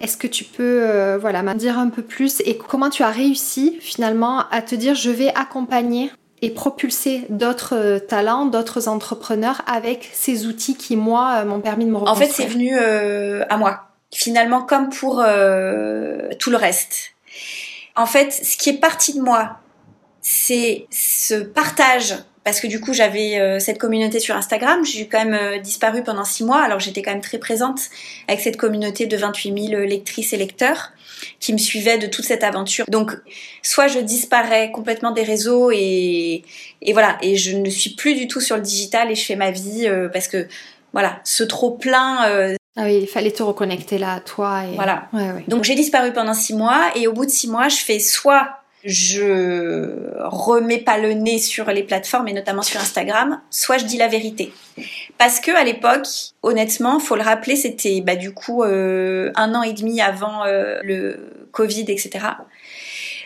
Est-ce que tu peux, euh, voilà, m'en dire un peu plus et comment tu as réussi finalement à te dire je vais accompagner et propulser d'autres talents, d'autres entrepreneurs avec ces outils qui, moi, m'ont permis de me reconstruire En fait, c'est venu à moi. Finalement, comme pour tout le reste en fait, ce qui est parti de moi, c'est ce partage parce que du coup j'avais euh, cette communauté sur Instagram, j'ai quand même euh, disparu pendant six mois, alors j'étais quand même très présente avec cette communauté de 28 000 lectrices et lecteurs qui me suivaient de toute cette aventure. Donc soit je disparais complètement des réseaux et, et voilà, et je ne suis plus du tout sur le digital et je fais ma vie euh, parce que voilà, ce trop plein ah oui, il fallait te reconnecter là, toi. Et... Voilà. Donc j'ai disparu pendant six mois et au bout de six mois, je fais soit je remets pas le nez sur les plateformes et notamment sur Instagram, soit je dis la vérité. Parce que à l'époque, honnêtement, faut le rappeler, c'était bah, du coup euh, un an et demi avant euh, le Covid, etc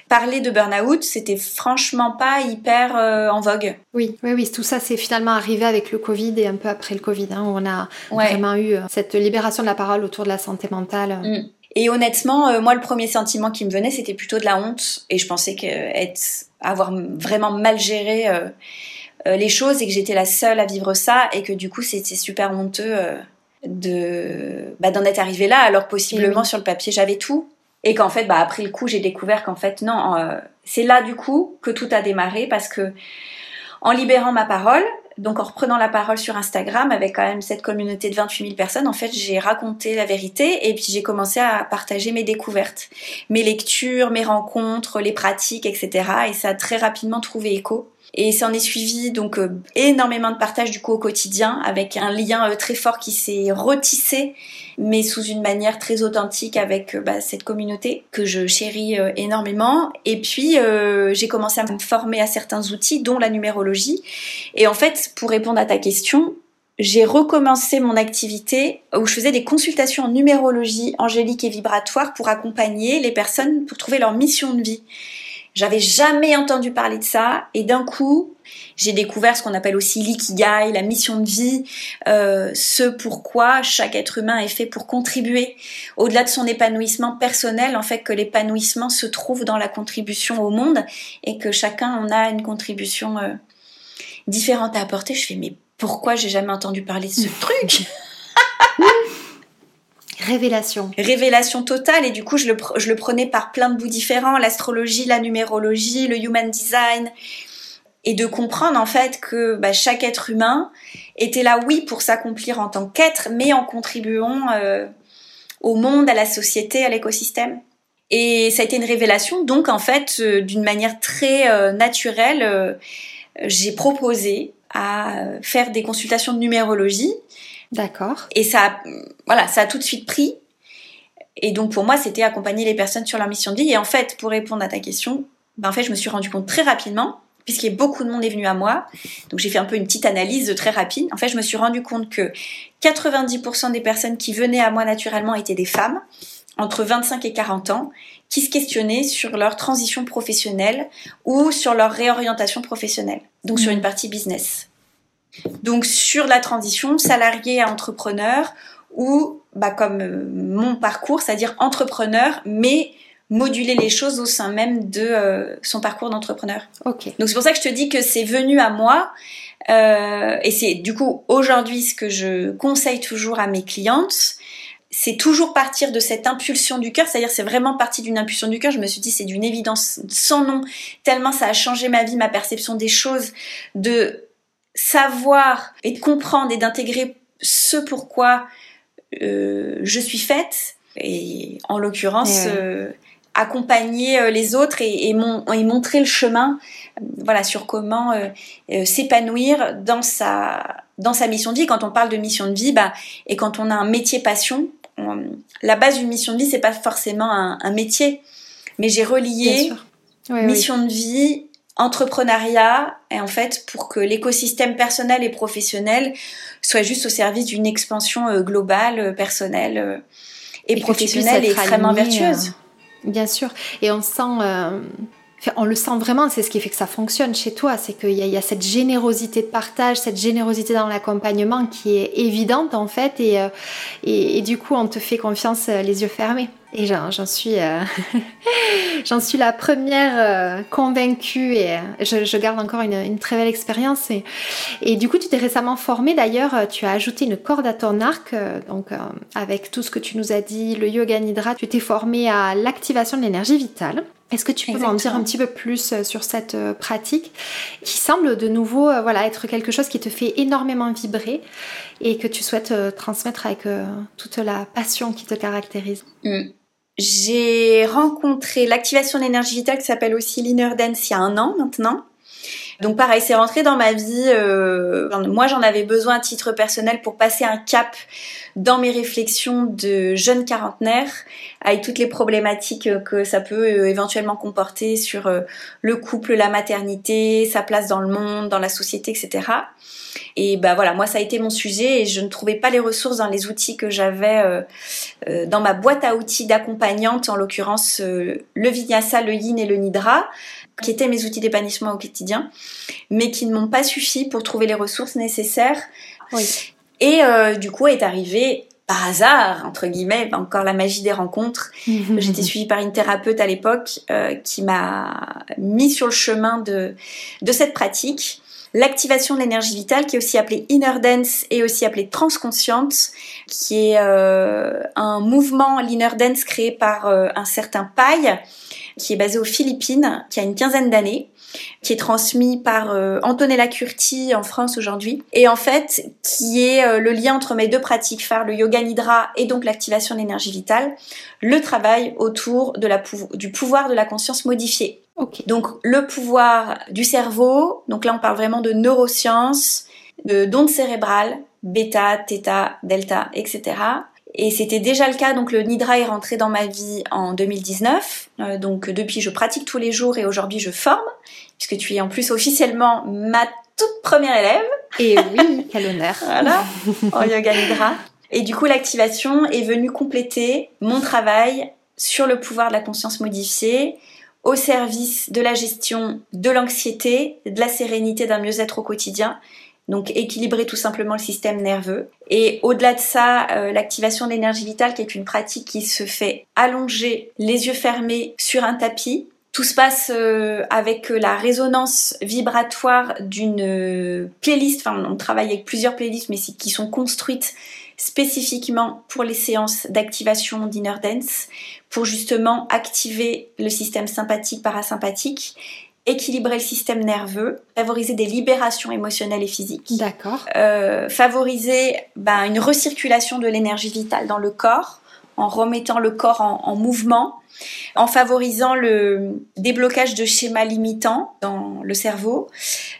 parler de burn-out, c'était franchement pas hyper euh, en vogue. Oui, oui, oui, tout ça c'est finalement arrivé avec le Covid et un peu après le Covid, hein, où on a vraiment eu cette libération de la parole autour de la santé mentale. Mm. Et honnêtement, moi, le premier sentiment qui me venait, c'était plutôt de la honte. Et je pensais que être, avoir vraiment mal géré les choses et que j'étais la seule à vivre ça et que du coup, c'était super honteux de bah, d'en être arrivée là. Alors possiblement sur le papier, j'avais tout. Et qu'en fait, bah, après le coup, j'ai découvert qu'en fait, non, c'est là du coup que tout a démarré parce que en libérant ma parole, donc en reprenant la parole sur Instagram avec quand même cette communauté de 28 000 personnes, en fait j'ai raconté la vérité et puis j'ai commencé à partager mes découvertes, mes lectures, mes rencontres, les pratiques, etc. Et ça a très rapidement trouvé écho. Et ça en est suivi donc euh, énormément de partage du coup au quotidien avec un lien euh, très fort qui s'est retissé mais sous une manière très authentique avec euh, bah, cette communauté que je chéris énormément. Et puis j'ai commencé à me former à certains outils dont la numérologie. Et en fait pour répondre à ta question, j'ai recommencé mon activité où je faisais des consultations en numérologie angélique et vibratoire pour accompagner les personnes pour trouver leur mission de vie. J'avais jamais entendu parler de ça. Et d'un coup, j'ai découvert ce qu'on appelle aussi l'ikigai, la mission de vie, euh, ce pourquoi chaque être humain est fait pour contribuer au-delà de son épanouissement personnel, en fait que l'épanouissement se trouve dans la contribution au monde et que chacun en a une contribution euh, différente à apporter. Je fais mais pourquoi j'ai jamais entendu parler de ce truc? Révélation. Révélation totale et du coup je le, prenais par plein de bouts différents, l'astrologie, la numérologie, le human design et de comprendre en fait que bah, chaque être humain était là oui pour s'accomplir en tant qu'être mais en contribuant euh, au monde, à la société, à l'écosystème. Et ça a été une révélation donc en fait euh, d'une manière très euh, naturelle j'ai proposé à faire des consultations de numérologie D'accord. Et ça, a, voilà, ça a tout de suite pris. Et donc pour moi, c'était accompagner les personnes sur leur mission de vie. Et en fait, pour répondre à ta question, ben en fait, je me suis rendu compte très rapidement, puisqu'il y a beaucoup de monde est venu à moi. Donc j'ai fait un peu une petite analyse très rapide. En fait, je me suis rendu compte que 90% des personnes qui venaient à moi naturellement étaient des femmes entre 25 et 40 ans qui se questionnaient sur leur transition professionnelle ou sur leur réorientation professionnelle, donc sur mmh. une partie business. Donc sur la transition salarié à entrepreneur ou bah, comme euh, mon parcours, c'est-à-dire entrepreneur, mais moduler les choses au sein même de euh, son parcours d'entrepreneur. Ok. Donc c'est pour ça que je te dis que c'est venu à moi. Euh, et c'est du coup aujourd'hui ce que je conseille toujours à mes clientes, c'est toujours partir de cette impulsion du cœur, c'est-à-dire c'est vraiment parti d'une impulsion du cœur. Je me suis dit c'est d'une évidence sans nom, tellement ça a changé ma vie, ma perception des choses, de savoir et de comprendre et d'intégrer ce pourquoi euh, je suis faite et en l'occurrence euh, accompagner euh, les autres et, et, montrer le chemin voilà sur comment s'épanouir dans sa dans sa mission de vie. Quand on parle de mission de vie bah et quand on a un métier passion la base d'une mission de vie c'est pas forcément un, métier mais j'ai relié mission de vie entrepreneuriat et en fait pour que l'écosystème personnel et professionnel soit juste au service d'une expansion euh, globale, euh, personnelle euh, et, professionnelle et extrêmement vertueuse. bien sûr. Et on sent on le sent vraiment, c'est ce qui fait que ça fonctionne chez toi, c'est qu'il y, a cette générosité de partage, cette générosité dans l'accompagnement qui est évidente en fait, et, et, du coup on te fait confiance les yeux fermés. Et j'en suis, euh, j'en suis la première euh, convaincue et euh, je, garde encore une, très belle expérience. Et, et, du coup, tu t'es récemment formée d'ailleurs, tu as ajouté une corde à ton arc. donc, avec tout ce que tu nous as dit, le yoga nidra, tu t'es formée à l'activation de l'énergie vitale. Est-ce que tu peux en dire un petit peu plus sur cette pratique qui semble de nouveau voilà, être quelque chose qui te fait énormément vibrer et que tu souhaites transmettre avec toute la passion qui te caractérise? Mm. J'ai rencontré l'activation d'énergie vitale qui s'appelle aussi l'Inner Dance il y a un an maintenant. Donc pareil, c'est rentré dans ma vie. Euh, moi, j'en avais besoin à titre personnel pour passer un cap dans mes réflexions de jeune quarantenaire, avec toutes les problématiques que ça peut euh, éventuellement comporter sur euh, le couple, la maternité, sa place dans le monde, dans la société, etc. Et bah voilà, moi ça a été mon sujet et je ne trouvais pas les ressources dans les outils que j'avais euh, euh, dans ma boîte à outils d'accompagnante, en l'occurrence euh, le Vinyasa, le Yin et le Nidra, qui étaient mes outils d'épanouissement au quotidien, mais qui ne m'ont pas suffi pour trouver les ressources nécessaires. Oui. Et du coup est arrivé par hasard, entre guillemets, bah, encore la magie des rencontres. J'étais suivie par une thérapeute à l'époque euh, qui m'a mis sur le chemin de, de cette pratique. L'activation de l'énergie vitale, qui est aussi appelée Inner Dance et aussi appelée Transconsciente, qui est euh, un mouvement, l'Inner Dance, créé par euh, un certain Pai, qui est basé aux Philippines, qui a une quinzaine d'années qui est transmis par euh, Antonella Curti en France aujourd'hui, et en fait qui est euh, le lien entre mes deux pratiques phares, le yoga nidra et donc l'activation de l'énergie vitale, le travail autour de la du pouvoir de la conscience modifiée. Donc le pouvoir du cerveau, donc là on parle vraiment de neurosciences, de d'ondes cérébrales, bêta, theta, delta, etc. Et c'était déjà le cas, donc le Nidra est rentré dans ma vie en 2019. Euh, donc depuis, je pratique tous les jours et aujourd'hui, je forme, puisque tu es en plus officiellement ma toute première élève. Et oui, quel honneur. voilà, en yoga Nidra. Et du coup, l'activation est venue compléter mon travail sur le pouvoir de la conscience modifiée au service de la gestion de l'anxiété, de la sérénité, d'un mieux-être au quotidien donc équilibrer tout simplement le système nerveux. Et au-delà de ça, euh, l'activation de l'énergie vitale, qui est une pratique qui se fait allonger les yeux fermés sur un tapis. Tout se passe euh, avec la résonance vibratoire d'une euh, playlist, enfin on travaille avec plusieurs playlists, mais qui sont construites spécifiquement pour les séances d'activation d'inner dance, pour justement activer le système sympathique parasympathique équilibrer le système nerveux, favoriser des libérations émotionnelles et physiques. D'accord. Euh, favoriser ben, une recirculation de l'énergie vitale dans le corps, en remettant le corps en, mouvement, en favorisant le déblocage de schémas limitants dans le cerveau.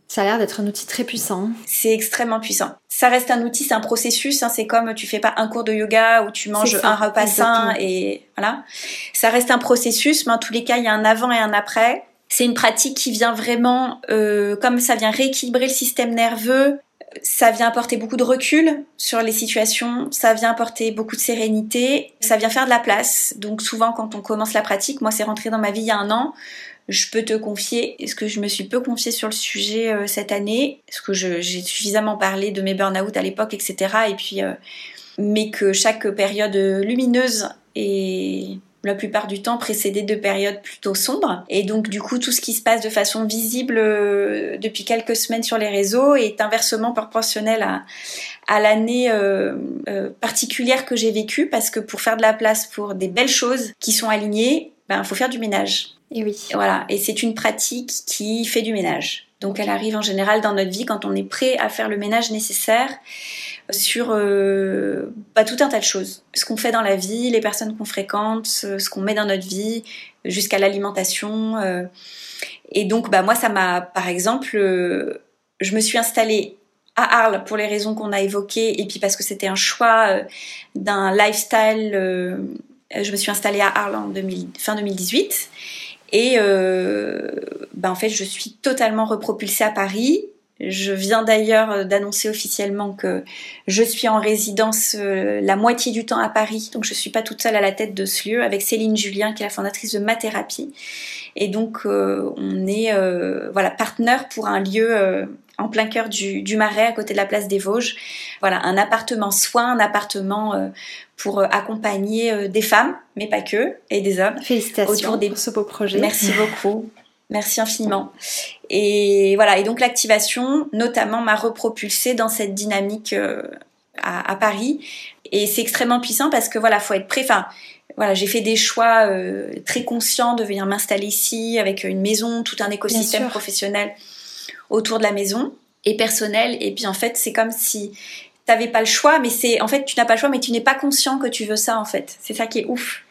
Ça a l'air d'être un outil très puissant. C'est extrêmement puissant. Ça reste un outil, c'est un processus. Hein, c'est comme tu fais pas un cours de yoga où tu manges un repas sain et voilà. Ça reste un processus, mais en tous les cas, il y a un avant et un après. C'est une pratique qui vient vraiment, euh, comme ça vient rééquilibrer le système nerveux, ça vient apporter beaucoup de recul sur les situations, ça vient apporter beaucoup de sérénité, ça vient faire de la place. Donc souvent quand on commence la pratique, moi c'est rentré dans ma vie il y a un an, je peux te confier, est-ce que je me suis peu confiée sur le sujet euh, cette année, est-ce que j'ai suffisamment parlé de mes burn-out à l'époque, etc. Et puis, euh, mais que chaque période lumineuse est la plupart du temps précédé de périodes plutôt sombres. Et donc du coup, tout ce qui se passe de façon visible euh, depuis quelques semaines sur les réseaux est inversement proportionnel à, à l'année euh, euh, particulière que j'ai vécue, parce que pour faire de la place pour des belles choses qui sont alignées, ben faut faire du ménage. Et oui. Voilà, et c'est une pratique qui fait du ménage. Donc elle arrive en général dans notre vie quand on est prêt à faire le ménage nécessaire sur euh, bah, tout un tas de choses. Ce qu'on fait dans la vie, les personnes qu'on fréquente, ce qu'on met dans notre vie, jusqu'à l'alimentation. Euh. Et donc, bah, moi, ça m'a, par exemple, euh, je me suis installée à Arles pour les raisons qu'on a évoquées, et puis parce que c'était un choix d'un lifestyle. je me suis installée à Arles en fin 2018. Et bah, en fait, je suis totalement repropulsée à Paris. Je viens d'ailleurs euh, d'annoncer officiellement que je suis en résidence euh, la moitié du temps à Paris, donc je suis pas toute seule à la tête de ce lieu, avec Céline Julien qui est la fondatrice de Ma Thérapie. Et donc euh, on est voilà partenaire pour un lieu en plein cœur du, du, Marais, à côté de la place des Vosges. Voilà, un appartement soin, un appartement pour accompagner des femmes, mais pas que, et des hommes. Félicitations autour des... pour ce beau projet. Merci beaucoup. Merci infiniment. Et voilà, et donc l'activation, notamment, m'a repropulsée dans cette dynamique euh, à, Paris. Et c'est extrêmement puissant parce que voilà, faut être prêt. Enfin, voilà, j'ai fait des choix euh, très conscients de venir m'installer ici avec une maison, tout un écosystème professionnel autour de la maison et personnel. Et puis en fait, c'est comme si t'avais pas le choix, mais c'est en fait tu n'as pas le choix, mais tu n'es pas conscient que tu veux ça en fait. C'est ça qui est ouf.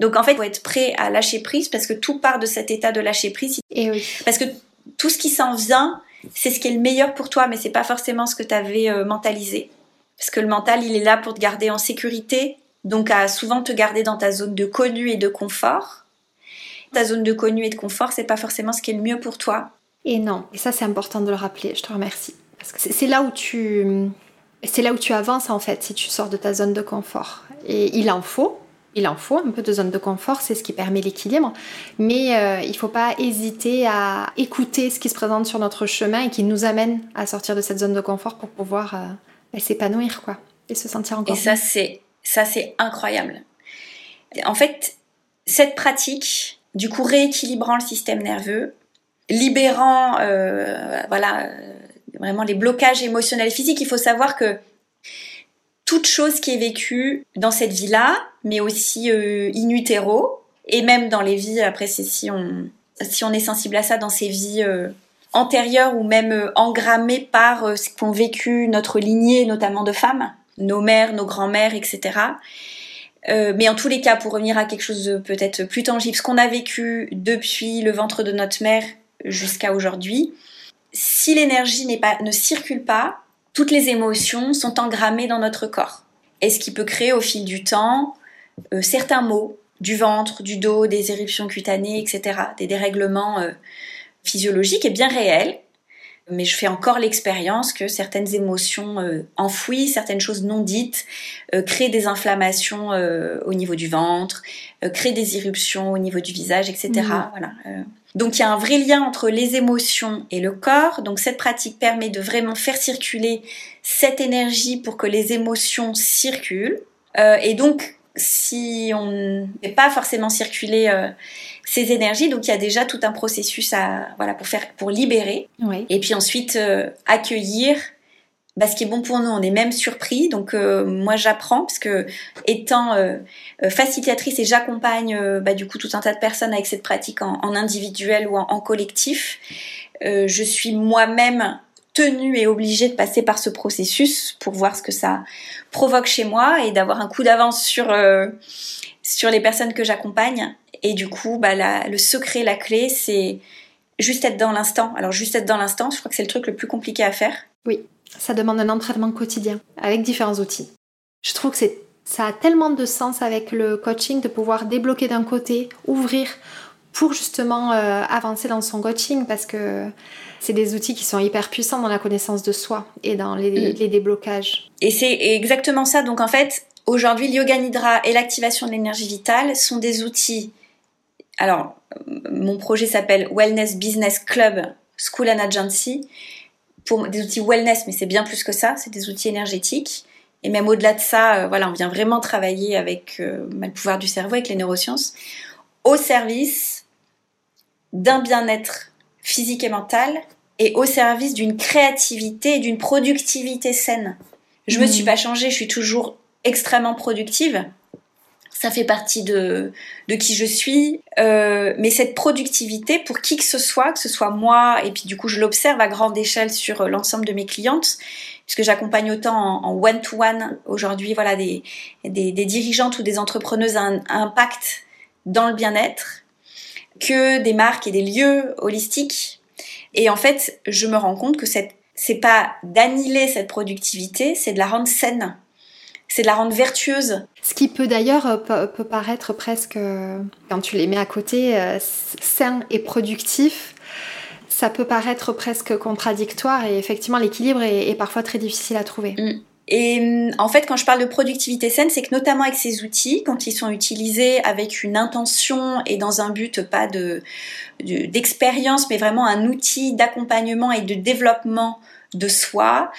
Donc en fait, il faut être prêt à lâcher prise parce que tout part de cet état de lâcher prise. Et oui. Parce que tout ce qui s'en vient, c'est ce qui est le meilleur pour toi, mais c'est pas forcément ce que tu avais euh, mentalisé. Parce que le mental, il est là pour te garder en sécurité, donc à souvent te garder dans ta zone de connu et de confort. Ta zone de connu et de confort, c'est pas forcément ce qui est le mieux pour toi. Et non, et ça c'est important de le rappeler, je te remercie. Parce que c'est là où tu c'est là où tu avances en fait si tu sors de ta zone de confort. Et il en faut, il en faut un peu de zone de confort, c'est ce qui permet l'équilibre, mais euh, il ne faut pas hésiter à écouter ce qui se présente sur notre chemin et qui nous amène à sortir de cette zone de confort pour pouvoir euh, bah, s'épanouir quoi et se sentir encore. Et ça c'est Ça, c'est incroyable. En fait, cette pratique, du coup, rééquilibrant le système nerveux, libérant, euh, voilà, vraiment les blocages émotionnels et physiques, il faut savoir que toute chose qui est vécue dans cette vie-là, mais aussi euh, in utero, et même dans les vies, après, c'est si on, si on est sensible à ça, dans ces vies euh, antérieures ou même euh, engrammées par euh, ce qu'ont vécu notre lignée, notamment de femmes, nos mères, nos grands-mères, etc. Euh, mais en tous les cas, pour revenir à quelque chose de peut-être plus tangible, ce qu'on a vécu depuis le ventre de notre mère jusqu'à aujourd'hui, si l'énergie n'est pas, ne circule pas, toutes les émotions sont engrammées dans notre corps. Et ce qui peut créer au fil du temps euh, certains maux du ventre, du dos, des éruptions cutanées, etc., des dérèglements euh, physiologiques et bien réels. Mais je fais encore l'expérience que certaines émotions euh, enfouies, certaines choses non dites, créent des inflammations au niveau du ventre, créent des éruptions au niveau du visage, etc. Mhm. Voilà. Donc il y a un vrai lien entre les émotions et le corps. Donc cette pratique permet de vraiment faire circuler cette énergie pour que les émotions circulent. Euh, et donc si on ne fait pas forcément circuler euh, ces énergies, donc il y a déjà tout un processus à voilà pour faire pour libérer Oui. et puis ensuite euh, accueillir bah, ce qui est bon pour nous. On est même surpris, donc euh, moi j'apprends parce que étant euh, euh, facilitatrice et j'accompagne euh, bah, du coup tout un tas de personnes avec cette pratique en, en individuel ou en, en collectif, euh, je suis moi-même tenue et obligée de passer par ce processus pour voir ce que ça provoque chez moi et d'avoir un coup d'avance sur sur les personnes que j'accompagne. Et du coup, bah, la- le secret, la clé, c'est juste être dans l'instant. Alors juste être dans l'instant, je crois que c'est le truc le plus compliqué à faire. Ça demande un entraînement quotidien avec différents outils. Je trouve que c'est ça a tellement de sens avec le coaching de pouvoir débloquer d'un côté, ouvrir pour justement euh, avancer dans son coaching parce que c'est des outils qui sont hyper puissants dans la connaissance de soi et dans les, Mm. les déblocages. Et c'est exactement ça. Donc en fait, aujourd'hui, le yoga nidra et l'activation de l'énergie vitale sont des outils. Alors, mon projet s'appelle Wellness Business Club School and Agency. Pour des outils wellness, mais c'est bien plus que ça. C'est des outils énergétiques. Et même au-delà de ça, euh, voilà, on vient vraiment travailler avec euh, le pouvoir du cerveau, avec les neurosciences, au service d'un bien-être physique et mental et au service d'une créativité et d'une productivité saine. Je me Mhm. suis pas changée, je suis toujours extrêmement productive. Ça fait partie de, qui je suis. Euh, mais cette productivité, pour qui que ce soit, que ce soit moi, et puis du coup je l'observe à grande échelle sur euh, l'ensemble de mes clientes, puisque j'accompagne autant en one-to-one aujourd'hui, voilà, des, des, dirigeantes ou des entrepreneuses à, un, impact dans le bien-être, que des marques et des lieux holistiques. Et en fait, je me rends compte que cette, c'est pas d'annihiler cette productivité, c'est de la rendre saine. C'est de la rendre vertueuse. Ce qui peut d'ailleurs euh, peut, paraître presque, euh, quand tu les mets à côté, euh, sain et productif, ça peut paraître presque contradictoire et effectivement l'équilibre est, est parfois très difficile à trouver. Et hum, en fait, quand je parle de productivité saine, c'est que notamment avec ces outils, quand ils sont utilisés avec une intention et dans un but pas de de- d'expérience, mais vraiment un outil d'accompagnement et de développement de soi,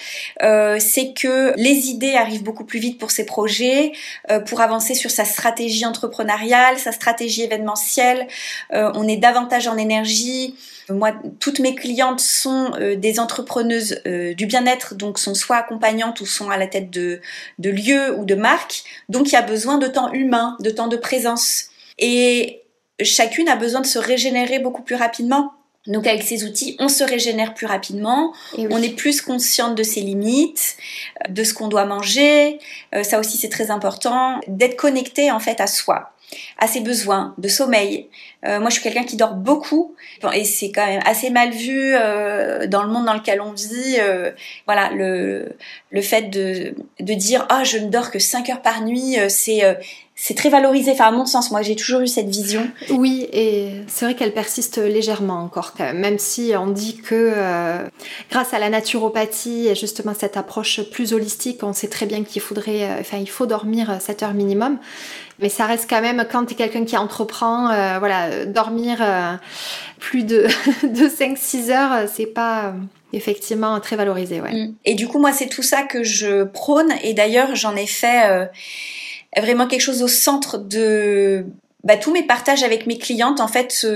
euh, c'est que les idées arrivent beaucoup plus vite pour ces projets, euh, pour avancer sur sa stratégie entrepreneuriale, sa stratégie événementielle. Euh, on est davantage en énergie. Moi, toutes mes clientes sont euh, des entrepreneuses euh, du bien-être, donc sont soit accompagnantes ou sont à la tête de, de lieux ou de marques. Donc, il y a besoin de temps humain, de temps de présence. Et chacune a besoin de se régénérer beaucoup plus rapidement. Donc, avec ces outils, on se régénère plus rapidement, oui. on est plus consciente de ses limites, euh, de ce qu'on doit manger. Euh, ça aussi, c'est très important, d'être connecté en fait à soi, à ses besoins de sommeil. Euh, moi, je suis quelqu'un qui dort beaucoup et c'est quand même assez mal vu euh, dans le monde dans lequel on vit. euh, voilà, le le fait de de dire ah je ne dors que 5 heures par nuit, c'est c'est très valorisé. Enfin, à mon sens, moi, j'ai toujours eu cette vision. Oui, et c'est vrai qu'elle persiste légèrement encore quand même, même si on dit que euh, grâce à la naturopathie et justement cette approche plus holistique, on sait très bien qu'il faudrait, euh, enfin il faut dormir 7 heures minimum, mais ça reste quand même quand tu es quelqu'un qui entreprend, euh, voilà, dormir euh, plus de, de 5-6 heures, c'est pas euh, effectivement très valorisé, ouais. Mm. Et du coup, moi, c'est tout ça que je prône. Et d'ailleurs, j'en ai fait. Euh, vraiment quelque chose au centre de bah, tous mes partages avec mes clientes. En fait,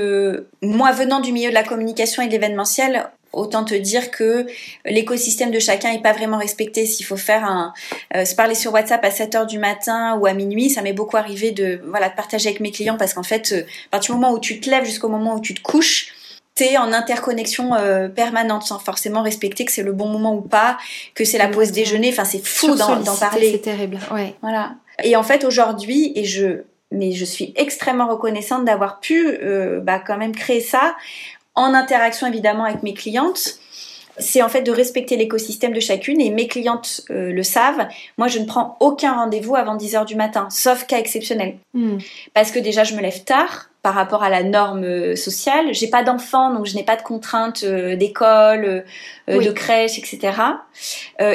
moi venant du milieu de la communication et de l'événementiel, Autant te dire que l'écosystème de chacun n'est pas vraiment respecté. S'il faut faire un, euh, se parler sur WhatsApp à 7 heures du matin ou à minuit, ça m'est beaucoup arrivé de, voilà, de partager avec mes clients parce qu'en fait, euh, à partir du moment où tu te lèves jusqu'au moment où tu te couches, t'es en interconnexion euh, permanente sans forcément respecter que c'est le bon moment ou pas, que c'est la pause déjeuner. Enfin, c'est fou d'en parler. C'est terrible. Ouais. Voilà. Et en fait, aujourd'hui, et je, mais je suis extrêmement reconnaissante d'avoir pu, euh, bah, quand même créer ça en interaction évidemment avec mes clientes, c'est en fait de respecter l'écosystème de chacune et mes clientes euh, le savent. Moi, je ne prends aucun rendez-vous avant 10h du matin, sauf cas exceptionnel. Hmm. Parce que déjà, je me lève tard par rapport à la norme euh, sociale. J'ai pas d'enfants, donc je n'ai pas de contraintes euh, d'école, de crèche, etc.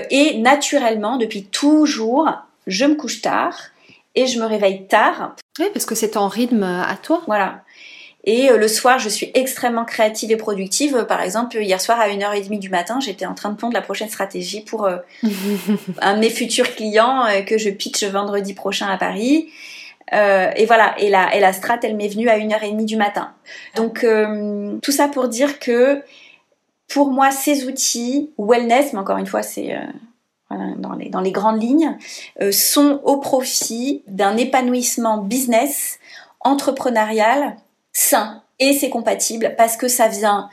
et naturellement, depuis toujours, je me couche tard et je me réveille tard. Oui, parce que c'est ton rythme à toi. Voilà. Et euh, le soir, je suis extrêmement créative et productive. Par exemple, hier soir à 1h30 du matin, j'étais en train de pondre la prochaine stratégie pour euh, un de mes futurs clients euh, que je pitch vendredi prochain à Paris. et voilà, et la, et la strat, elle m'est venue à 1h30 du matin. Donc, tout ça pour dire que pour moi, ces outils, wellness, mais encore une fois, c'est dans, les, dans les grandes lignes, sont au profit d'un épanouissement business, entrepreneurial, sain et c'est compatible parce que ça vient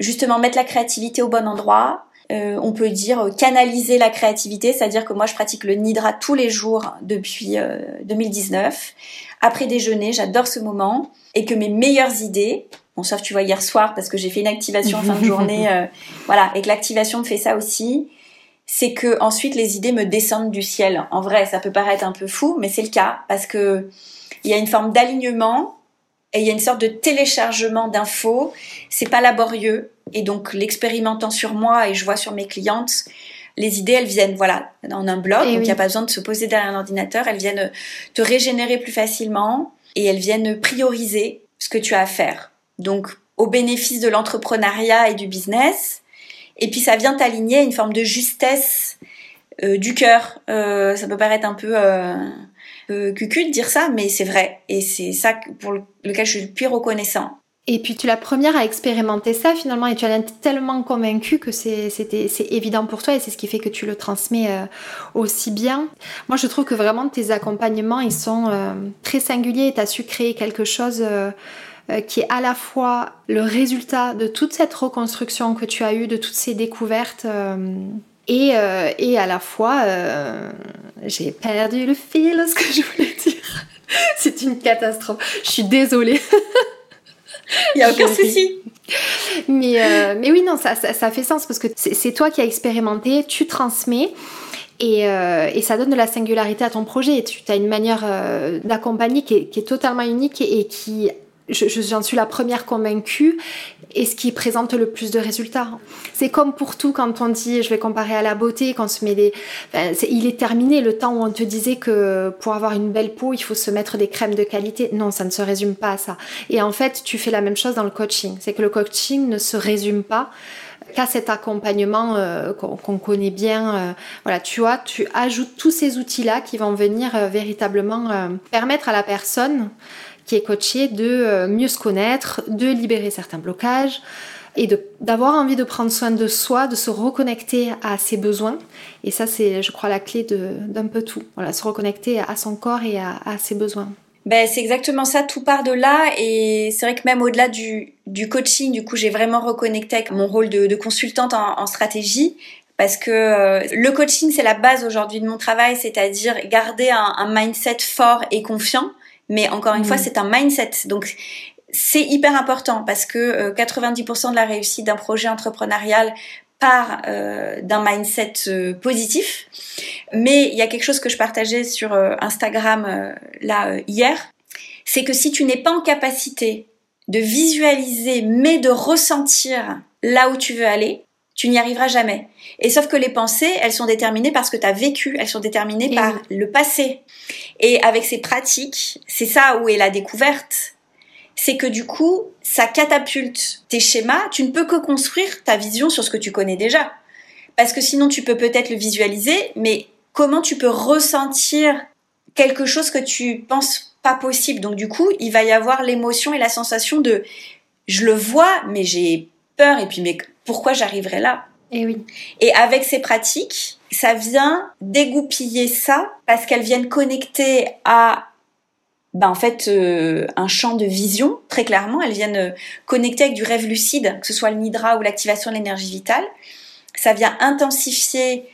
justement mettre la créativité au bon endroit. Euh, on peut dire euh, canaliser la créativité, c'est-à-dire que moi je pratique le nidra tous les jours depuis 2019. Euh, Après déjeuner, j'adore ce moment et que mes meilleures idées, bon sauf tu vois hier soir parce que j'ai fait une activation en fin de journée, voilà, et que l'activation me fait ça aussi, c'est que ensuite les idées me descendent du ciel. En vrai, ça peut paraître un peu fou, mais c'est le cas parce que il y a une forme d'alignement et il y a une sorte de téléchargement d'infos. C'est pas laborieux. Et donc, l'expérimentant sur moi et je vois sur mes clientes, les idées, elles viennent, voilà, en un bloc. donc, il n'y a pas besoin de se poser derrière un ordinateur. Elles viennent te régénérer plus facilement et elles viennent prioriser ce que tu as à faire. Donc, au bénéfice de l'entrepreneuriat et du business. Et puis, ça vient t'aligner une forme de justesse euh, du cœur. Euh, ça peut paraître un peu euh, euh, cucu de dire ça, mais c'est vrai. Et c'est ça pour lequel je suis le plus reconnaissant. Et puis tu es la première à expérimenter ça finalement et tu en es tellement convaincue que c'est évident pour toi et c'est ce qui fait que tu le transmets euh, aussi bien. Moi je trouve que vraiment tes accompagnements ils sont euh, très singuliers et tu as su créer quelque chose euh, qui est à la fois le résultat de toute cette reconstruction que tu as eue, de toutes ces découvertes et, euh, et à la fois, euh, j'ai perdu le fil de ce que je voulais dire. C'est une catastrophe. Je suis désolée. Il n'y a aucun souci. Mais, euh, mais oui, non, ça, ça, fait sens parce que c'est toi qui as expérimenté, tu transmets. Et, et, ça donne de la singularité à ton projet. Tu as une manière d'accompagner qui, qui, est totalement unique et, et qui j'en suis la première convaincue, et ce qui présente le plus de résultats. C'est comme pour tout quand on dit, je vais comparer à la beauté, quand on se met des... il est terminé le temps où on te disait que pour avoir une belle peau, il faut se mettre des crèmes de qualité. Non, ça ne se résume pas à ça. Et en fait, tu fais la même chose dans le coaching. C'est que le coaching ne se résume pas qu'à cet accompagnement euh, qu'on connaît bien. Euh, voilà, tu vois, tu ajoutes tous ces outils-là qui vont venir euh, véritablement permettre à la personne qui est coaché de euh, mieux se connaître, de libérer certains blocages et d'avoir envie de prendre soin de soi, de se reconnecter à ses besoins. Et ça, c'est, je crois, la clé d'un peu tout. Voilà, se reconnecter à son corps et à, ses besoins. Ben, c'est exactement ça, tout part de là. Et c'est vrai que même au-delà du, du, coaching, du coup, j'ai vraiment reconnecté avec mon rôle de, consultante en, stratégie. Parce que euh, le coaching, c'est la base aujourd'hui de mon travail, c'est-à-dire garder un mindset fort et confiant mais encore une fois, mm. c'est un mindset. Donc, c'est hyper important parce que 90% euh, de la réussite d'un projet entrepreneurial part euh, d'un mindset euh, positif. Mais il y a quelque chose que je partageais sur Instagram là hier, c'est que si tu n'es pas en capacité de visualiser mais de ressentir là où tu veux aller, tu n'y arriveras jamais. Et sauf que les pensées, elles sont déterminées par ce que tu as vécu, elles sont déterminées par le passé. Et avec ces pratiques, c'est ça où est la découverte. C'est que du coup, ça catapulte tes schémas. Tu ne peux que construire ta vision sur ce que tu connais déjà. Parce que sinon, tu peux peut-être le visualiser, mais comment tu peux ressentir quelque chose que tu penses pas possible? Donc du coup, il va y avoir l'émotion et la sensation de je le vois, mais j'ai peur et puis mais pourquoi j'arriverai là. Et eh oui. Et avec ces pratiques, ça vient dégoupiller ça parce qu'elles viennent connecter à ben en fait euh, un champ de vision très clairement. Elles viennent euh, connecter avec du rêve lucide que ce soit le nidra ou l'activation de l'énergie vitale. Ça vient intensifier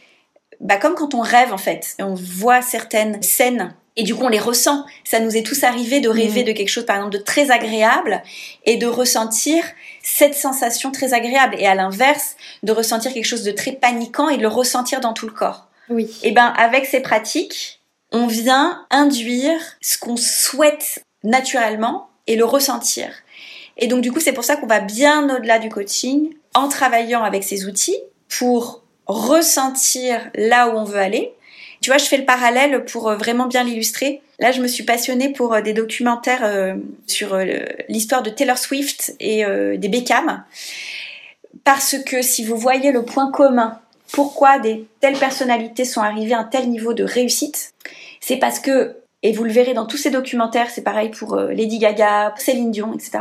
bah, comme quand on rêve en fait. On voit certaines scènes et du coup on les ressent. Ça nous est tous arrivé de rêver mm. de quelque chose par exemple de très agréable et de ressentir cette sensation très agréable et à l'inverse de ressentir quelque chose de très paniquant et de le ressentir dans tout le corps. Oui. Et ben avec ces pratiques, on vient induire ce qu'on souhaite naturellement et le ressentir. Et donc du coup c'est pour ça qu'on va bien au-delà du coaching en travaillant avec ces outils pour ressentir là où on veut aller tu vois, je fais le parallèle pour euh, vraiment bien l'illustrer. Là, je me suis passionnée pour euh, des documentaires euh, sur l'histoire de Taylor Swift et des Beckham. Parce que si vous voyez le point commun, pourquoi des telles personnalités sont arrivées à un tel niveau de réussite, c'est parce que, et vous le verrez dans tous ces documentaires, c'est pareil pour Lady Gaga, Céline Dion, etc.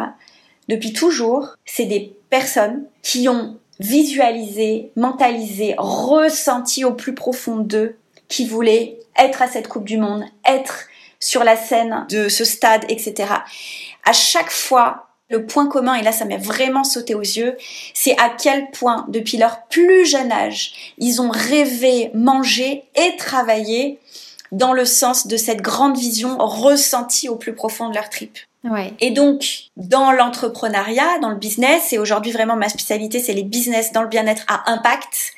Depuis toujours, c'est des personnes qui ont visualisé, mentalisé, ressenti au plus profond d'eux qui voulait être à cette Coupe du Monde, être sur la scène de ce stade, etc. À chaque fois, le point commun, et là ça m'a vraiment sauté aux yeux, c'est à quel point, depuis leur plus jeune âge, ils ont rêvé, mangé et travaillé dans le sens de cette grande vision ressentie au plus profond de leur trip. Ouais. Et donc, dans l'entrepreneuriat, dans le business, et aujourd'hui vraiment ma spécialité, c'est les business dans le bien-être à impact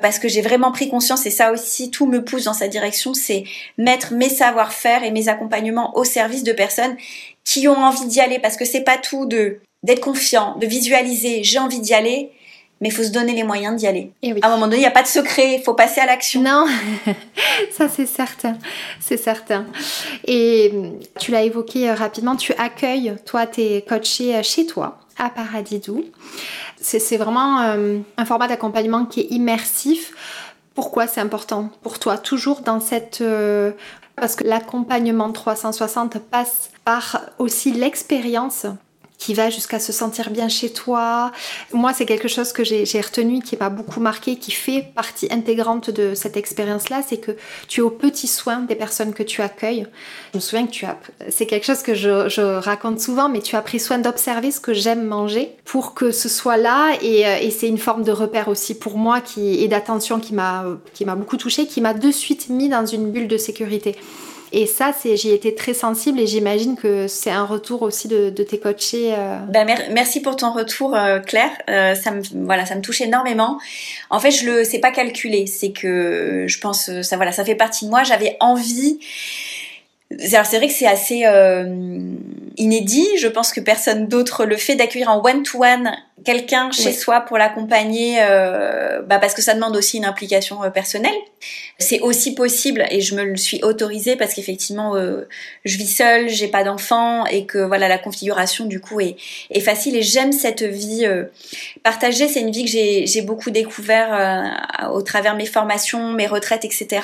parce que j'ai vraiment pris conscience et ça aussi tout me pousse dans sa direction, c'est mettre mes savoir-faire et mes accompagnements au service de personnes qui ont envie d'y aller parce que c'est pas tout de d'être confiant, de visualiser, j'ai envie d'y aller, mais il faut se donner les moyens d'y aller. Et oui. À un moment donné, il n'y a pas de secret, il faut passer à l'action. Non, ça c'est certain, c'est certain. Et tu l'as évoqué euh, rapidement, tu accueilles, toi, tes coachés euh, chez toi, à Paradidou. C'est vraiment euh, un format d'accompagnement qui est immersif. Pourquoi c'est important pour toi Toujours dans cette... Euh, parce que l'accompagnement 360 passe par aussi l'expérience qui va jusqu'à se sentir bien chez toi. Moi, c'est quelque chose que j'ai retenu, qui m'a beaucoup marqué, qui fait partie intégrante de cette expérience-là, c'est que tu es au petit soin des personnes que tu accueilles. Je me souviens que tu as, c'est quelque chose que je, je, raconte souvent, mais tu as pris soin d'observer ce que j'aime manger pour que ce soit là, et, euh, et c'est une forme de repère aussi pour moi qui, et d'attention qui m'a beaucoup touchée, qui m'a de suite mis dans une bulle de sécurité. Et ça, j'y été très sensible et j'imagine que c'est un retour aussi de, tes coachés. Euh. Ben, merci pour ton retour, euh, Claire. Euh, ça me voilà, ça me touche énormément. En fait, je le sais pas calculer. C'est que je pense ça voilà, ça fait partie de moi. J'avais envie. C'est vrai que c'est assez inédit. Je pense que personne d'autre le fait d'accueillir en one-to-one quelqu'un chez soi pour l'accompagner, euh, bah parce que ça demande aussi une implication euh, personnelle. C'est aussi possible et je me le suis autorisée parce qu'effectivement euh, je vis seule, j'ai pas d'enfant et que voilà la configuration du coup est, est facile et j'aime cette vie partagée. C'est une vie que j'ai beaucoup découvert au travers mes formations, mes retraites, etc.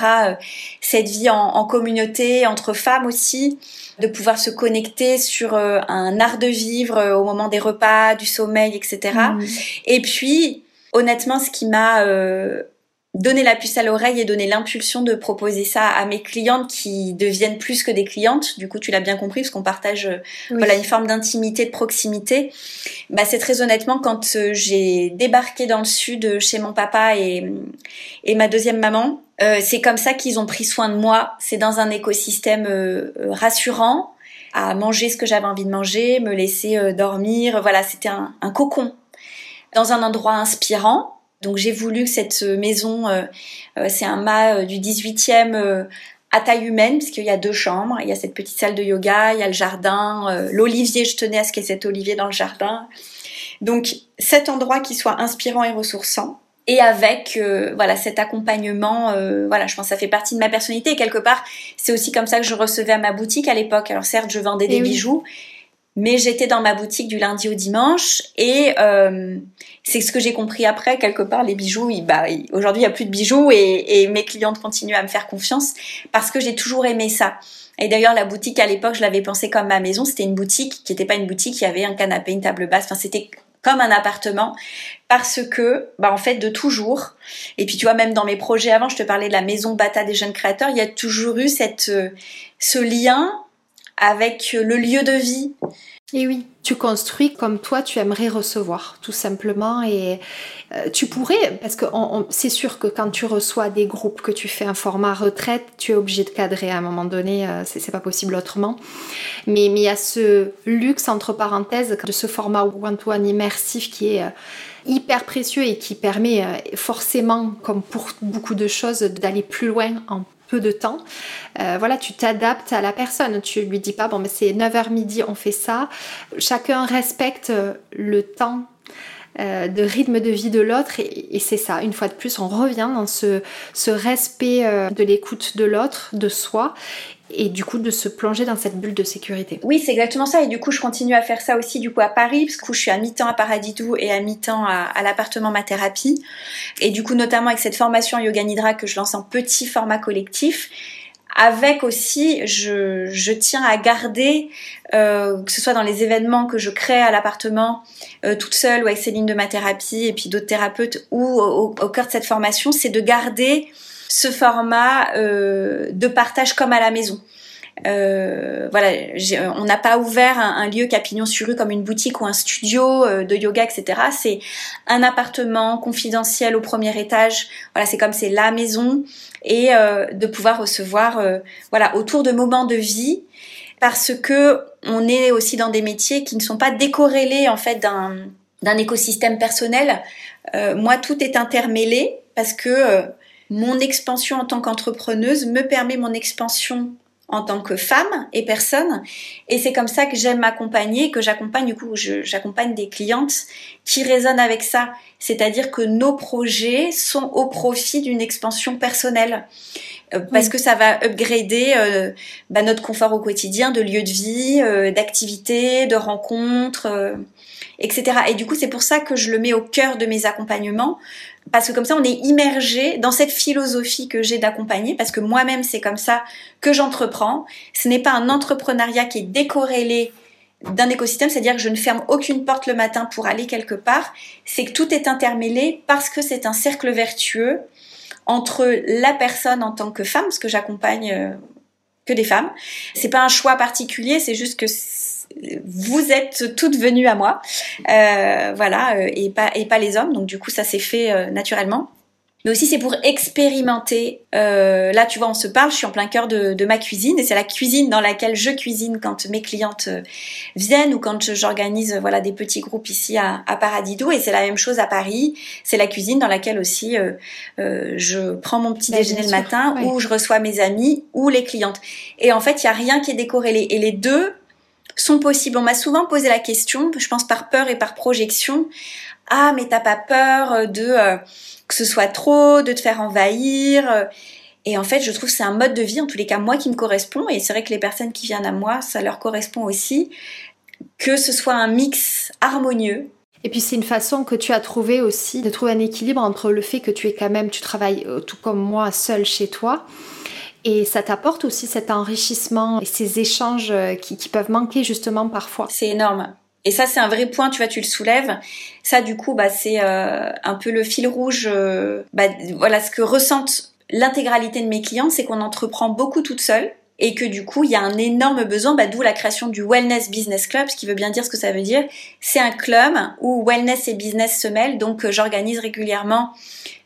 cette vie en, en communauté entre femmes aussi de pouvoir se connecter sur euh, un art de vivre euh, au moment des repas, du sommeil, etc. Mm. Et puis, honnêtement, ce qui m'a euh, donné la puce à l'oreille et donné l'impulsion de proposer ça à mes clientes qui deviennent plus que des clientes. Du coup, tu l'as bien compris parce qu'on partage voilà une forme d'intimité, de proximité. Bah, c'est très honnêtement quand j'ai débarqué dans le sud chez mon papa et et ma deuxième maman, euh, c'est comme ça qu'ils ont pris soin de moi. C'est dans un écosystème euh, euh, rassurant, à manger ce que j'avais envie de manger, me laisser dormir. Voilà, c'était un, cocon dans un endroit inspirant. Donc j'ai voulu que cette maison, c'est un mât du 18e à taille humaine, puisqu'il y a deux chambres. Il y a cette petite salle de yoga, il y a le jardin, l'olivier, je tenais à ce qu'il y ait cet olivier dans le jardin. Donc cet endroit qui soit inspirant et ressourçant et avec euh, voilà cet accompagnement euh, voilà je pense que ça fait partie de ma personnalité. Et quelque part c'est aussi comme ça que je recevais à ma boutique à l'époque. Alors certes je vendais des bijoux mais j'étais dans ma boutique du lundi au dimanche. Et euh, c'est ce que j'ai compris après quelque part les bijoux bah, aujourd'hui il y a plus de bijoux et, et, mes clientes continuent à me faire confiance parce que j'ai toujours aimé ça. Et d'ailleurs la boutique à l'époque je l'avais pensée comme ma maison. C'était une boutique qui n'était pas une boutique. Il y avait un canapé une table basse. Enfin c'était comme un appartement parce que bah en fait de toujours et puis tu vois même dans mes projets avant je te parlais de la maison Bata des jeunes créateurs il y a toujours eu cette euh, ce lien avec le lieu de vie. Et oui, tu construis comme toi tu aimerais recevoir, tout simplement. Et euh, tu pourrais, parce que c'est sûr que quand tu reçois des groupes, que tu fais un format retraite, tu es obligé de cadrer à un moment donné, euh, c'est pas possible autrement. Mais il y a ce luxe, entre parenthèses, de ce format one-to-one immersif qui est. Euh, hyper précieux et qui permet forcément, comme pour beaucoup de choses, d'aller plus loin en de temps. Euh, voilà, tu t'adaptes à la personne. Tu lui dis pas, bon, mais c'est 9h midi, on fait ça. Chacun respecte euh, le temps euh, de rythme de vie de l'autre et, c'est ça, une fois de plus, on revient dans ce respect de l'écoute de l'autre, de soi et du coup de se plonger dans cette bulle de sécurité. Oui, c'est exactement ça. Et du coup, je continue à faire ça aussi du coup à Paris, parce que je suis à mi-temps à Paradidou et à mi-temps à, l'appartement Ma Thérapie. Et du coup, notamment avec cette formation Yoga Nidra que je lance en petit format collectif. Avec aussi, je, tiens à garder, euh, que ce soit dans les événements que je crée à l'appartement, euh, toute seule ou avec Céline de Ma Thérapie et puis d'autres thérapeutes, ou au cœur de cette formation, c'est de garder ce format euh, de partage comme à la maison. Euh, voilà, on n'a pas ouvert un, lieu capignon sur rue comme une boutique ou un studio euh, de yoga, etc. C'est un appartement confidentiel au premier étage. Voilà, c'est comme c'est la maison et de pouvoir recevoir, voilà, autour de moments de vie, parce que on est aussi dans des métiers qui ne sont pas décorrélés en fait d'un d'un écosystème personnel. moi, tout est intermêlé parce que mon expansion en tant qu'entrepreneuse me permet mon expansion en tant que femme et personne. Et c'est comme ça que j'aime m'accompagner, que j'accompagne, du coup, j'accompagne des clientes qui résonnent avec ça. C'est-à-dire que nos projets sont au profit d'une expansion personnelle. Euh, parce que ça va upgrader euh, bah, notre confort au quotidien de lieu de vie, euh, d'activités, de rencontres, etc. Et du coup, c'est pour ça que je le mets au cœur de mes accompagnements parce que comme ça on est immergé dans cette philosophie que j'ai d'accompagner parce que moi-même c'est comme ça que j'entreprends. Ce n'est pas un entrepreneuriat qui est décorrélé d'un écosystème, c'est-à-dire que je ne ferme aucune porte le matin pour aller quelque part, c'est que tout est intermêlé parce que c'est un cercle vertueux entre la personne en tant que femme, parce que j'accompagne euh, que des femmes. C'est pas un choix particulier, c'est juste que vous êtes toutes venues à moi, euh, voilà, euh, et pas et pas les hommes. Donc du coup, ça s'est fait euh, naturellement. Mais aussi, c'est pour expérimenter. là, tu vois, on se parle. Je suis en plein cœur de, ma cuisine, et c'est la cuisine dans laquelle je cuisine quand mes clientes viennent ou quand j'organise voilà des petits groupes ici à, à Paradiso. Et c'est la même chose à Paris. C'est la cuisine dans laquelle aussi je prends mon petit bah, déjeuner le matin, où je reçois mes amis ou les clientes. Et en fait, il y a rien qui est décorrélé. Et les deux sont possibles. On m'a souvent posé la question, je pense par peur et par projection, ah mais t'as pas peur de euh, que ce soit trop, de te faire envahir euh? et en fait, je trouve que c'est un mode de vie, en tous les cas, moi qui me correspond, et c'est vrai que les personnes qui viennent à moi, ça leur correspond aussi, que ce soit un mix harmonieux. Et puis c'est une façon que tu as trouvé aussi de trouver un équilibre entre le fait que tu es quand même, tu travailles euh, tout comme moi seul chez toi, et ça t'apporte aussi cet enrichissement et ces échanges euh, qui, peuvent manquer justement parfois. C'est énorme. Et ça, c'est un vrai point, tu vois, tu le soulèves. Ça, du coup, bah, c'est euh, un peu le fil rouge. Euh, bah, voilà, ce que ressentent l'intégralité de mes clients, c'est qu'on entreprend beaucoup toute seule et que du coup, il y a un énorme besoin, bah, d'où la création du Wellness Business Club, ce qui veut bien dire ce que ça veut dire. C'est un club où wellness et business se mêlent, donc j'organise régulièrement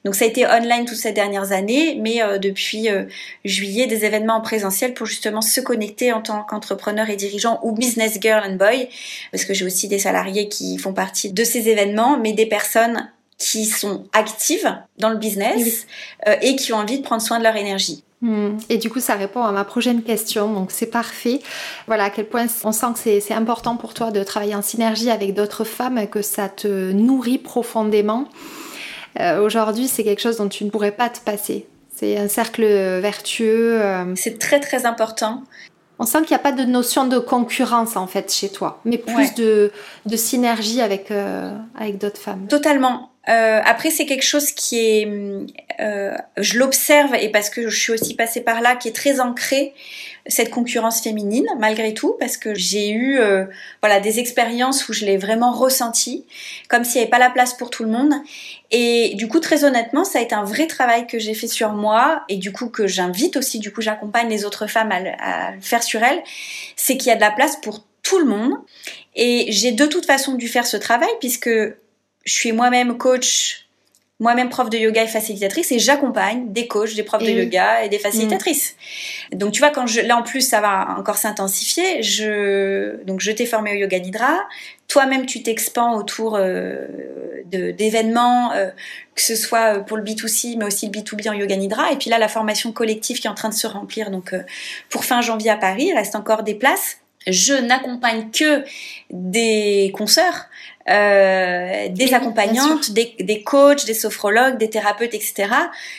donc ça a été online toutes ces dernières années, mais euh, depuis euh, juillet, des événements en présentiel pour justement se connecter en tant qu'entrepreneur et dirigeant ou business girl and boy, parce que j'ai aussi des salariés qui font partie de ces événements, mais des personnes qui sont actives dans le business euh, et qui ont envie de prendre soin de leur énergie. Hmm. Et du coup, ça répond à ma prochaine question, donc c'est parfait. Voilà à quel point on sent que c'est important pour toi de travailler en synergie avec d'autres femmes, que ça te nourrit profondément. Euh, aujourd'hui, c'est quelque chose dont tu ne pourrais pas te passer. C'est un cercle vertueux. Euh. C'est très très important. On sent qu'il n'y a pas de notion de concurrence en fait chez toi, mais plus de, de, synergie avec, euh, avec d'autres femmes. Totalement. Euh, après, c'est quelque chose qui est, euh, je l'observe et parce que je suis aussi passée par là, qui est très ancré cette concurrence féminine malgré tout, parce que j'ai eu, euh, voilà, des expériences où je l'ai vraiment ressenti, comme s'il n'y avait pas la place pour tout le monde. Et du coup, très honnêtement, ça a été un vrai travail que j'ai fait sur moi et du coup que j'invite aussi, du coup, j'accompagne les autres femmes à, à le faire sur elles, c'est qu'il y a de la place pour tout le monde. Et j'ai de toute façon dû faire ce travail puisque je suis moi-même coach, moi-même prof de yoga et facilitatrice, et j'accompagne des coachs, des profs de yoga et des facilitatrices. Donc tu vois, quand je, là en plus ça va encore s'intensifier. Je, donc je t'ai formé au yoga nidra. Toi-même tu t'expands autour euh, d'événements, euh, que ce soit pour le B2C, mais aussi le B2B en yoga nidra. Et puis là la formation collective qui est en train de se remplir. Donc euh, pour fin janvier à Paris, il reste encore des places. Je n'accompagne que des consoeurs euh, des accompagnantes, des, des, coachs, des sophrologues, des thérapeutes, etc.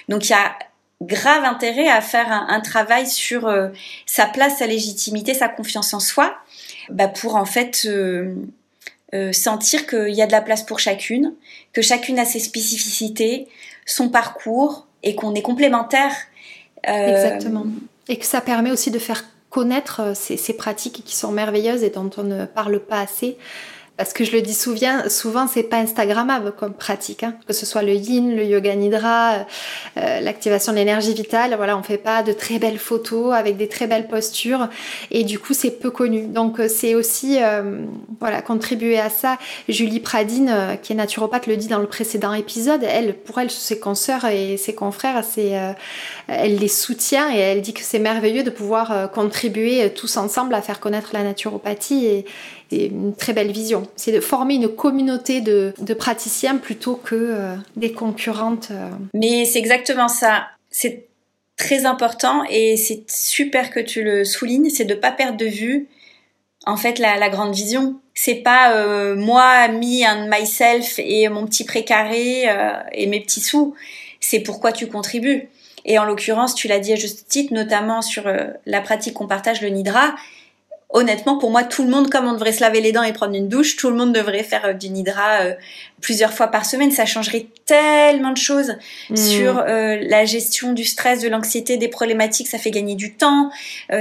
Donc il y a grave intérêt à faire un, travail sur euh, sa place, sa légitimité, sa confiance en soi, bah, pour en fait euh, sentir qu'il y a de la place pour chacune, que chacune a ses spécificités, son parcours et qu'on est complémentaires. Exactement. Et que ça permet aussi de faire connaître ces, ces pratiques qui sont merveilleuses et dont on ne parle pas assez parce que je le dis souvent, souvent c'est pas Instagrammable comme pratique, hein. que ce soit le Yin, le Yoga Nidra, euh, euh, l'activation de l'énergie vitale. Voilà, on fait pas de très belles photos avec des très belles postures, et du coup c'est peu connu. Donc euh, c'est aussi voilà contribuer à ça. Julie Pradine, qui est naturopathe, le dit dans le précédent épisode. Elle, pour elle, ses consoeurs et ses confrères, c'est elle les soutient et elle dit que c'est merveilleux de pouvoir contribuer tous ensemble à faire connaître la naturopathie et une très belle vision. C'est de former une communauté de, praticiens plutôt que euh, des concurrentes. Euh. Mais c'est exactement ça. C'est très important et c'est super que tu le soulignes, c'est de ne pas perdre de vue en fait la, grande vision. C'est pas euh, moi, me and myself et mon petit précaré et mes petits sous. C'est pourquoi tu contribues. Et en l'occurrence, tu l'as dit à juste titre, notamment sur la pratique qu'on partage, le Nidra honnêtement, pour moi, tout le monde, comme on devrait se laver les dents et prendre une douche, tout le monde devrait faire euh, du nidra euh, plusieurs fois par semaine. Ça changerait tellement de choses hmm. sur euh, la gestion du stress, de l'anxiété, des problématiques. Ça fait gagner du temps,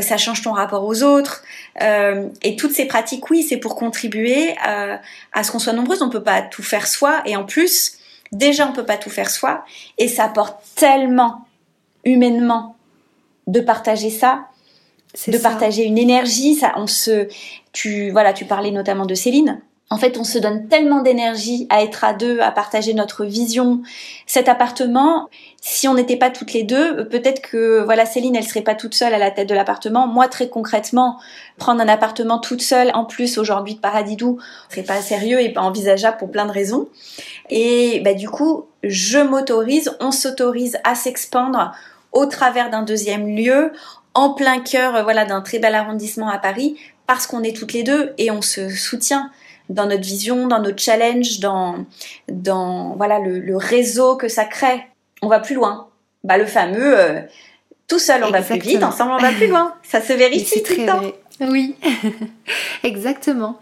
ça change ton rapport aux autres. et toutes ces pratiques, oui, c'est pour contribuer à ce qu'on soit nombreuses. On peut pas tout faire soi. Et en plus, déjà, on peut pas tout faire soi. Et ça apporte tellement humainement de partager ça de partager une énergie. Ça, on se, tu, voilà, tu parlais notamment de Céline. En fait, on se donne tellement d'énergie à être à deux, à partager notre vision. Cet appartement, si on n'était pas toutes les deux, peut-être que voilà Céline, elle serait pas toute seule à la tête de l'appartement. Moi, très concrètement, prendre un appartement toute seule, en plus aujourd'hui de Paradidou, serait pas sérieux et pas envisageable pour plein de raisons. Et bah du coup, je m'autorise, on s'autorise à s'expandre au travers d'un deuxième lieu en plein cœur euh, voilà, d'un très bel arrondissement à Paris, parce qu'on est toutes les deux et on se soutient dans notre vision, dans notre challenge, dans, dans voilà, le, réseau que ça crée. On va plus loin. Bah, le fameux euh, tout seul on va plus vite, ensemble on va plus loin. Ça se vérifie tout le temps. Oui, exactement.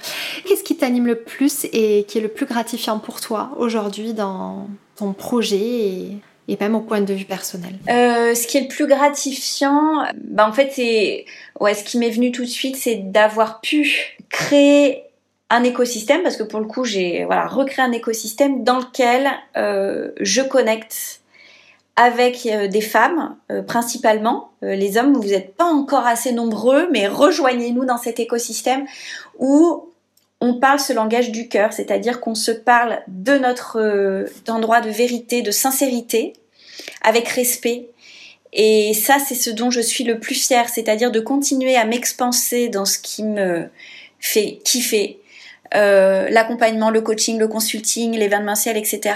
Qu'est-ce qui t'anime le plus et qui est le plus gratifiant pour toi aujourd'hui dans ton projet et et même au point de vue personnel euh, Ce qui est le plus gratifiant, bah en fait, c'est ouais, ce qui m'est venu tout de suite, c'est d'avoir pu créer un écosystème, parce que pour le coup, j'ai voilà recréé un écosystème dans lequel euh, je connecte avec euh, des femmes euh, principalement. Euh, les hommes, vous n'êtes pas encore assez nombreux, mais rejoignez-nous dans cet écosystème où on parle ce langage du cœur, c'est-à-dire qu'on se parle de notre euh, endroit de vérité, de sincérité, avec respect. Et ça, c'est ce dont je suis le plus fière, c'est-à-dire de continuer à m'expanser dans ce qui me fait kiffer, euh, l'accompagnement, le coaching, le consulting, l'événementiel, etc.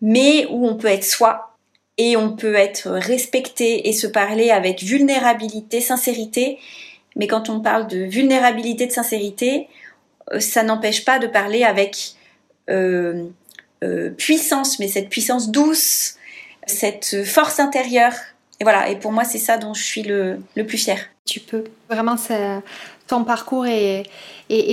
Mais où on peut être soi et on peut être respecté et se parler avec vulnérabilité, sincérité. Mais quand on parle de vulnérabilité, de sincérité, ça n'empêche pas de parler avec euh, euh, puissance, mais cette puissance douce, cette force intérieure. Et voilà, et pour moi, c'est ça dont je suis le, le plus fière. Tu peux. Vraiment, ton parcours est,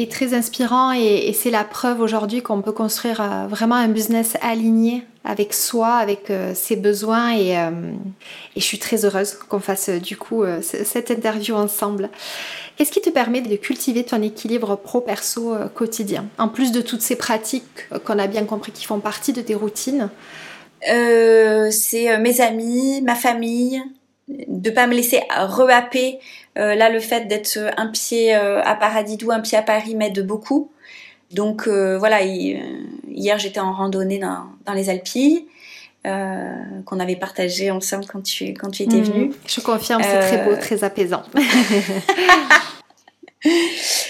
très inspirant et, c'est la preuve aujourd'hui qu'on peut construire euh, vraiment un business aligné avec soi, avec euh, ses besoins et, et, je suis très heureuse qu'on fasse du coup cette interview ensemble. Qu'est-ce qui te permet de cultiver ton équilibre pro-perso quotidien? En plus de toutes ces pratiques qu'on a bien compris qui font partie de tes routines, euh, c'est euh, mes amis, ma famille, de pas me laisser rehapper. Euh, là, le fait d'être un pied à Paradidou, un pied à Paris m'aide beaucoup. Donc voilà, hier j'étais en randonnée dans, dans les Alpilles. qu'on avait partagé ensemble quand tu, quand tu étais mhm. venue. Je confirme, c'est très beau, très apaisant.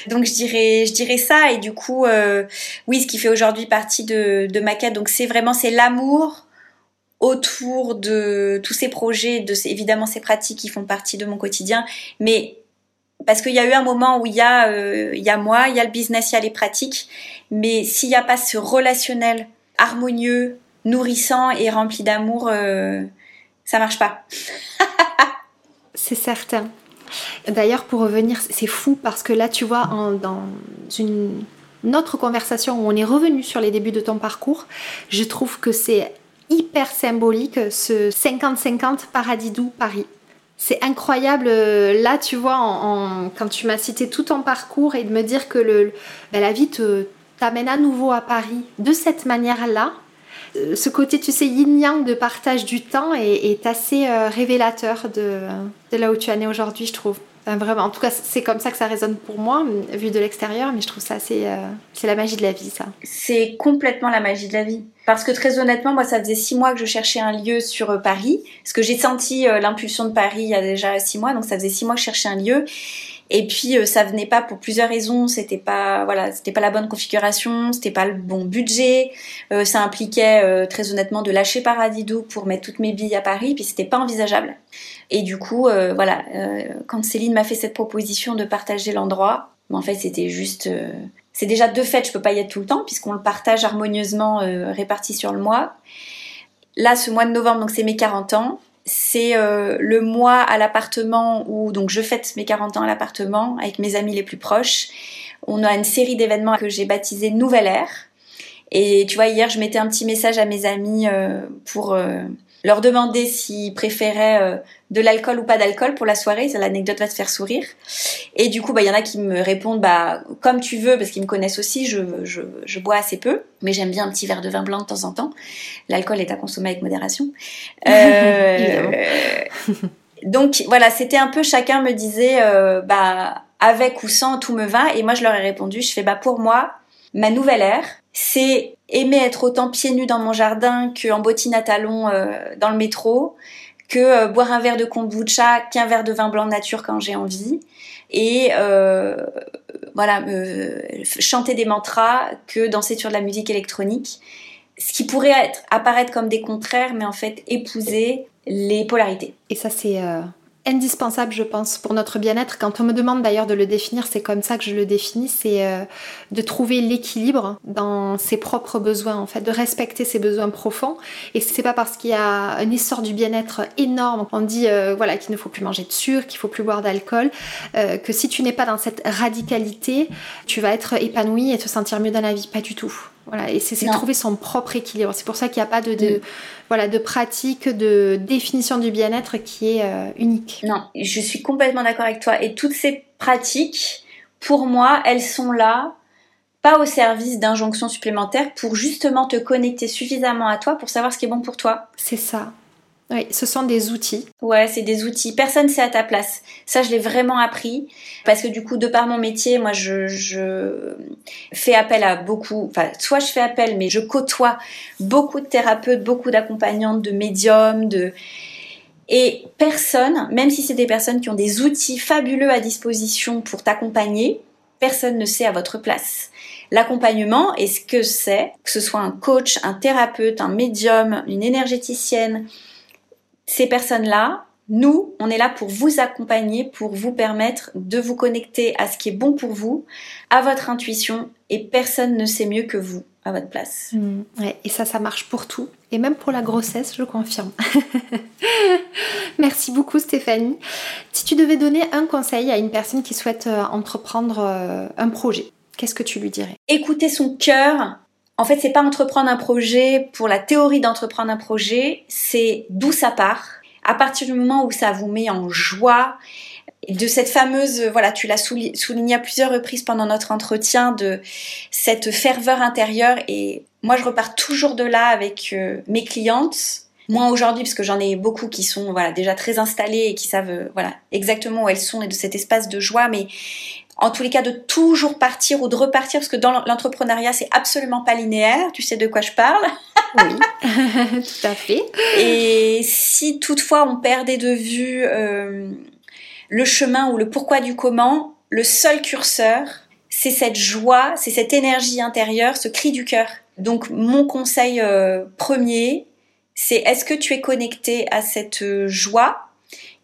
donc je dirais, je dirais ça et du coup, oui, ce qui fait aujourd'hui partie de, de ma quête, donc c'est vraiment c'est l'amour, autour de tous ces projets, de évidemment ces pratiques qui font partie de mon quotidien, mais parce qu'il y a eu un moment où il y a euh, il y a moi, il y a le business, il y a les pratiques, mais s'il n'y a pas ce relationnel harmonieux, nourrissant et rempli d'amour, euh, ça marche pas. c'est certain. D'ailleurs, pour revenir, c'est fou parce que là, tu vois, dans une, une autre conversation où on est revenu sur les débuts de ton parcours, je trouve que c'est hyper symbolique, ce 50-50 Paradidou Paris. C'est incroyable, euh, là tu vois, quand tu m'as cité tout ton parcours et de me dire que le, ben, la vie t'amène à nouveau à Paris de cette manière-là, euh, ce côté, tu sais, yin-yang de partage du temps est, assez euh, révélateur de, là où tu en es aujourd'hui, je trouve vraiment, en tout cas, c'est comme ça que ça résonne pour moi, vu de l'extérieur, mais je trouve ça c'est la magie de la vie, ça. C'est complètement la magie de la vie. Parce que très honnêtement, moi, ça faisait six mois que je cherchais un lieu sur euh, Paris. Parce que j'ai senti euh, l'impulsion de Paris il y a déjà six mois, donc ça faisait six mois que je cherchais un lieu. Et puis ça venait pas pour plusieurs raisons. C'était pas voilà, c'était pas la bonne configuration, c'était pas le bon budget. ça impliquait très honnêtement de lâcher Paradidou pour mettre toutes mes billes à Paris, puis c'était pas envisageable. Et du coup, euh, voilà, euh, quand Céline m'a fait cette proposition de partager l'endroit, en fait, c'était juste. Euh, c'est déjà de fait, je peux pas y être tout le temps puisqu'on le partage harmonieusement réparti sur le mois. Là, ce mois de novembre, donc c'est mes 40 ans. C'est le mois à l'appartement où donc je fête mes 40 ans à l'appartement avec mes amis les plus proches. On a une série d'événements que j'ai baptisé Nouvelle Ère. Et tu vois, hier, je mettais un petit message à mes amis pour leur demander s'ils préféraient euh, de l'alcool ou pas d'alcool pour la soirée. L'anecdote va te faire sourire. Et du coup, bah, il y en a qui me répondent, bah, comme tu veux, parce qu'ils me connaissent aussi, je, je, je bois assez peu, mais j'aime bien un petit verre de vin blanc de temps en temps. L'alcool est à consommer avec modération. Euh, donc voilà, c'était un peu chacun me disait, euh, bah, avec ou sans, tout me va. Et moi, je leur ai répondu, je fais, bah, pour moi, ma nouvelle ère, c'est aimer être autant pieds nus dans mon jardin qu'en bottine à talons euh, dans le métro, que euh, boire un verre de kombucha qu'un verre de vin blanc nature quand j'ai envie, et euh, voilà, chanter des mantras que danser sur de la musique électronique. Ce qui pourrait être, apparaître comme des contraires, mais en fait épouser les polarités. Et ça, c'est indispensable, je pense, pour notre bien-être. Quand on me demande d'ailleurs de le définir, c'est comme ça que je le définis, c'est euh, de trouver l'équilibre dans ses propres besoins, en fait, de respecter ses besoins profonds. Et c'est pas parce qu'il y a un essor du bien-être énorme, on dit euh, voilà qu'il ne faut plus manger de sucre, qu'il faut plus boire d'alcool, euh, que si tu n'es pas dans cette radicalité, tu vas être épanoui et te sentir mieux dans la vie. Pas du tout. Voilà, et c'est trouver son propre équilibre. C'est pour ça qu'il n'y a pas de, mm. Voilà, de pratique, de définition du bien-être qui est euh, unique. Non, je suis complètement d'accord avec toi. Et toutes ces pratiques, pour moi, elles sont là, pas au service d'injonctions supplémentaires, pour justement te connecter suffisamment à toi pour savoir ce qui est bon pour toi. C'est ça. Oui, ce sont des outils. Ouais, c'est des outils. Personne sait à ta place. Ça, je l'ai vraiment appris parce que du coup, de par mon métier, moi, je, je fais appel à beaucoup. Enfin, soit je fais appel, mais je côtoie beaucoup de thérapeutes, beaucoup d'accompagnantes, de médiums, de et personne, même si c'est des personnes qui ont des outils fabuleux à disposition pour t'accompagner, personne ne sait à votre place. L'accompagnement est ce que c'est, que ce soit un coach, un thérapeute, un médium, une énergéticienne, ces personnes-là, nous, on est là pour vous accompagner, pour vous permettre de vous connecter à ce qui est bon pour vous, à votre intuition, et personne ne sait mieux que vous. à votre place. Mm. et ça, ça marche pour tout. Et même pour la grossesse, je confirme. Merci beaucoup Stéphanie. Si tu devais donner un conseil à une personne qui souhaite euh, entreprendre euh, un projet, qu'est-ce que tu lui dirais? Écouter son cœur. En fait, c'est pas entreprendre un projet pour la théorie d'entreprendre un projet, c'est d'où ça part. À partir du moment où ça vous met en joie, de cette fameuse, voilà, tu l'as souligné à plusieurs reprises pendant notre entretien, de cette ferveur intérieure. Et moi, je repars toujours de là avec euh, mes clientes. Moi aujourd'hui, parce que j'en ai beaucoup qui sont voilà déjà très installées et qui savent euh, voilà exactement où elles sont et de cet espace de joie. Mais en tous les cas, de toujours partir ou de repartir, parce que dans l'entrepreneuriat, c'est absolument pas linéaire. Tu sais de quoi je parle Oui, tout à fait. Et si toutefois on perdait de vue euh, le chemin ou le pourquoi du comment, le seul curseur, c'est cette joie, c'est cette énergie intérieure, ce cri du cœur. Donc mon conseil euh, premier, c'est est-ce que tu es connecté à cette euh, joie?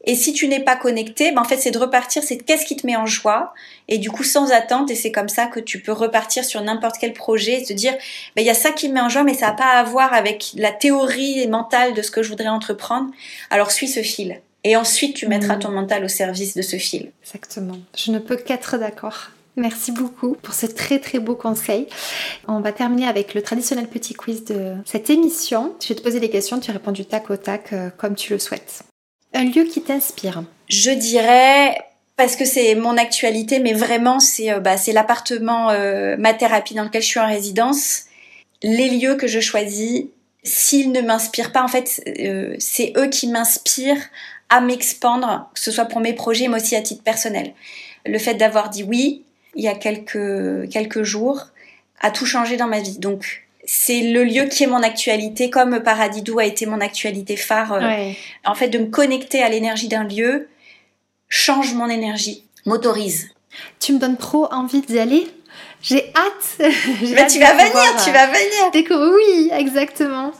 Et si tu n'es pas connecté, ben en fait c'est de repartir, c'est qu'est-ce qui te met en joie? Et du coup sans attente et c'est comme ça que tu peux repartir sur n'importe quel projet et te dire ben il y a ça qui me met en joie mais ça n'a pas à voir avec la théorie mentale de ce que je voudrais entreprendre. Alors suis ce fil. Et ensuite, tu mettras mm. ton mental au service de ce fil. Exactement. Je ne peux qu'être d'accord. Merci beaucoup pour ce très très beau conseil. On va terminer avec le traditionnel petit quiz de cette émission. Je vais te poser des questions, tu réponds du tac au tac euh, comme tu le souhaites. Un lieu qui t'inspire Je dirais parce que c'est mon actualité, mais vraiment c'est euh, bah, l'appartement euh, ma thérapie dans lequel je suis en résidence. Les lieux que je choisis, s'ils ne m'inspirent pas, en fait, c'est eux qui m'inspirent à m'expandre, que ce soit pour mes projets, mais aussi à titre personnel. Le fait d'avoir dit oui, il y a quelques, quelques jours, a tout changé dans ma vie. Donc, c'est le lieu qui est mon actualité, comme Paradidou a été mon actualité phare. Euh, en fait, de me connecter à l'énergie d'un lieu change mon énergie, m'autorise. Tu me donnes trop envie d'y aller j'ai hâte. Mais tu vas venir, tu vas venir. Oui, exactement.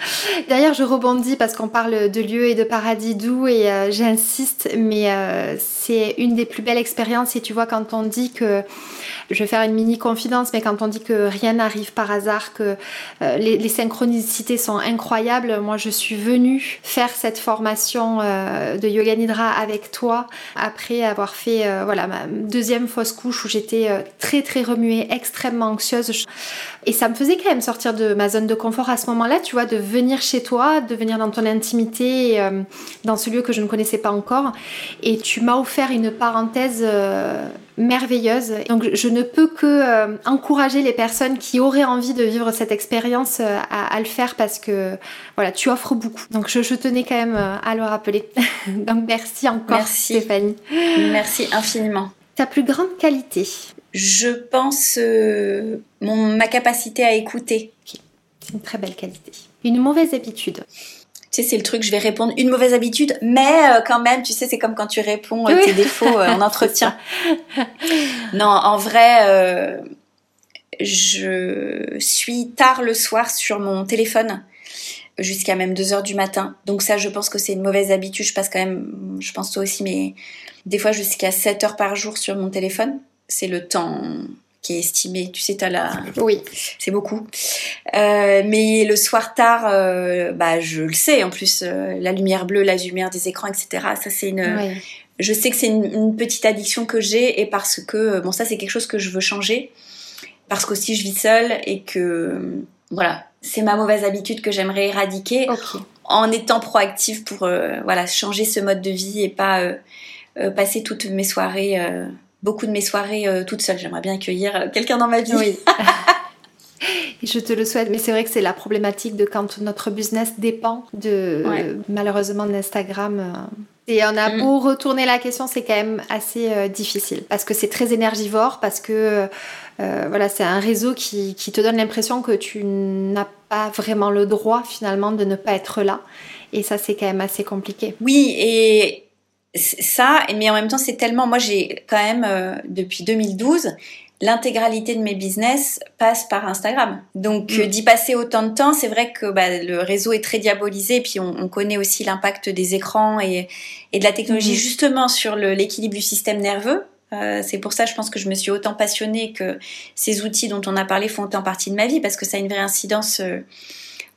D'ailleurs, je rebondis parce qu'on parle de lieux et de paradis doux et euh, j'insiste, mais euh, c'est une des plus belles expériences. Et tu vois, quand on dit que je vais faire une mini confidence, mais quand on dit que rien n'arrive par hasard, que euh, les, synchronicités sont incroyables, moi je suis venue faire cette formation euh, de yoga nidra avec toi après avoir fait euh, voilà ma deuxième fausse couche où j'étais très très remuée, extrêmement anxieuse. Et ça me faisait quand même sortir de ma zone de confort à ce moment-là, tu vois, de venir chez toi, de venir dans ton intimité, dans ce lieu que je ne connaissais pas encore. Et tu m'as offert une parenthèse merveilleuse. Donc je ne peux que euh, encourager les personnes qui auraient envie de vivre cette expérience euh, à, le faire parce que voilà, tu offres beaucoup. Donc je, tenais quand même euh, à le rappeler. Donc merci encore merci. Stéphanie. Merci infiniment. Ta plus grande qualité? Je pense mon, ma capacité à écouter. C'est une très belle qualité. Une mauvaise habitude tu sais, c'est le truc, je vais répondre une mauvaise habitude, mais euh, quand même, tu sais, c'est comme quand tu réponds euh, tes défauts euh, en entretien. non, en vrai, je suis tard le soir sur mon téléphone jusqu'à même 2 heures du matin. Donc ça, je pense que c'est une mauvaise habitude. Je passe quand même, je pense toi aussi, mais des fois jusqu'à 7 heures par jour sur mon téléphone. C'est le temps qui est estimé. Tu sais, as la. Oui. C'est beaucoup. Euh, mais le soir tard, euh, bah, je le sais. En plus, euh, la lumière bleue, la lumière des écrans, etc. Ça, c'est une. Je sais que c'est une, petite addiction que j'ai et parce que bon, ça, c'est quelque chose que je veux changer parce qu'aussi je vis seule et que voilà, c'est ma mauvaise habitude que j'aimerais éradiquer en étant proactive pour voilà changer ce mode de vie et pas passer toutes mes soirées beaucoup de mes soirées euh, toute seule. J'aimerais bien accueillir euh, quelqu'un dans ma vie. Oui. je te le souhaite, mais c'est vrai que c'est la problématique de quand notre business dépend de malheureusement d'Instagram. Euh. Et on a mm. beau retourner la question, c'est quand même assez difficile parce que c'est très énergivore, parce que voilà, c'est un réseau qui, qui te donne l'impression que tu n'as pas vraiment le droit finalement de ne pas être là. Et ça, c'est quand même assez compliqué. Oui, et ça, mais en même temps, c'est tellement. Moi, j'ai quand même, euh, depuis 2012, l'intégralité de mes business passe par Instagram. Donc, mm. d'y passer autant de temps, c'est vrai que bah, le réseau est très diabolisé. Puis, on, connaît aussi l'impact des écrans et, et, de la technologie, mm. justement, sur l'équilibre du système nerveux. Euh, c'est pour ça, je pense que je me suis autant passionnée que ces outils dont on a parlé font autant partie de ma vie parce que ça a une vraie incidence.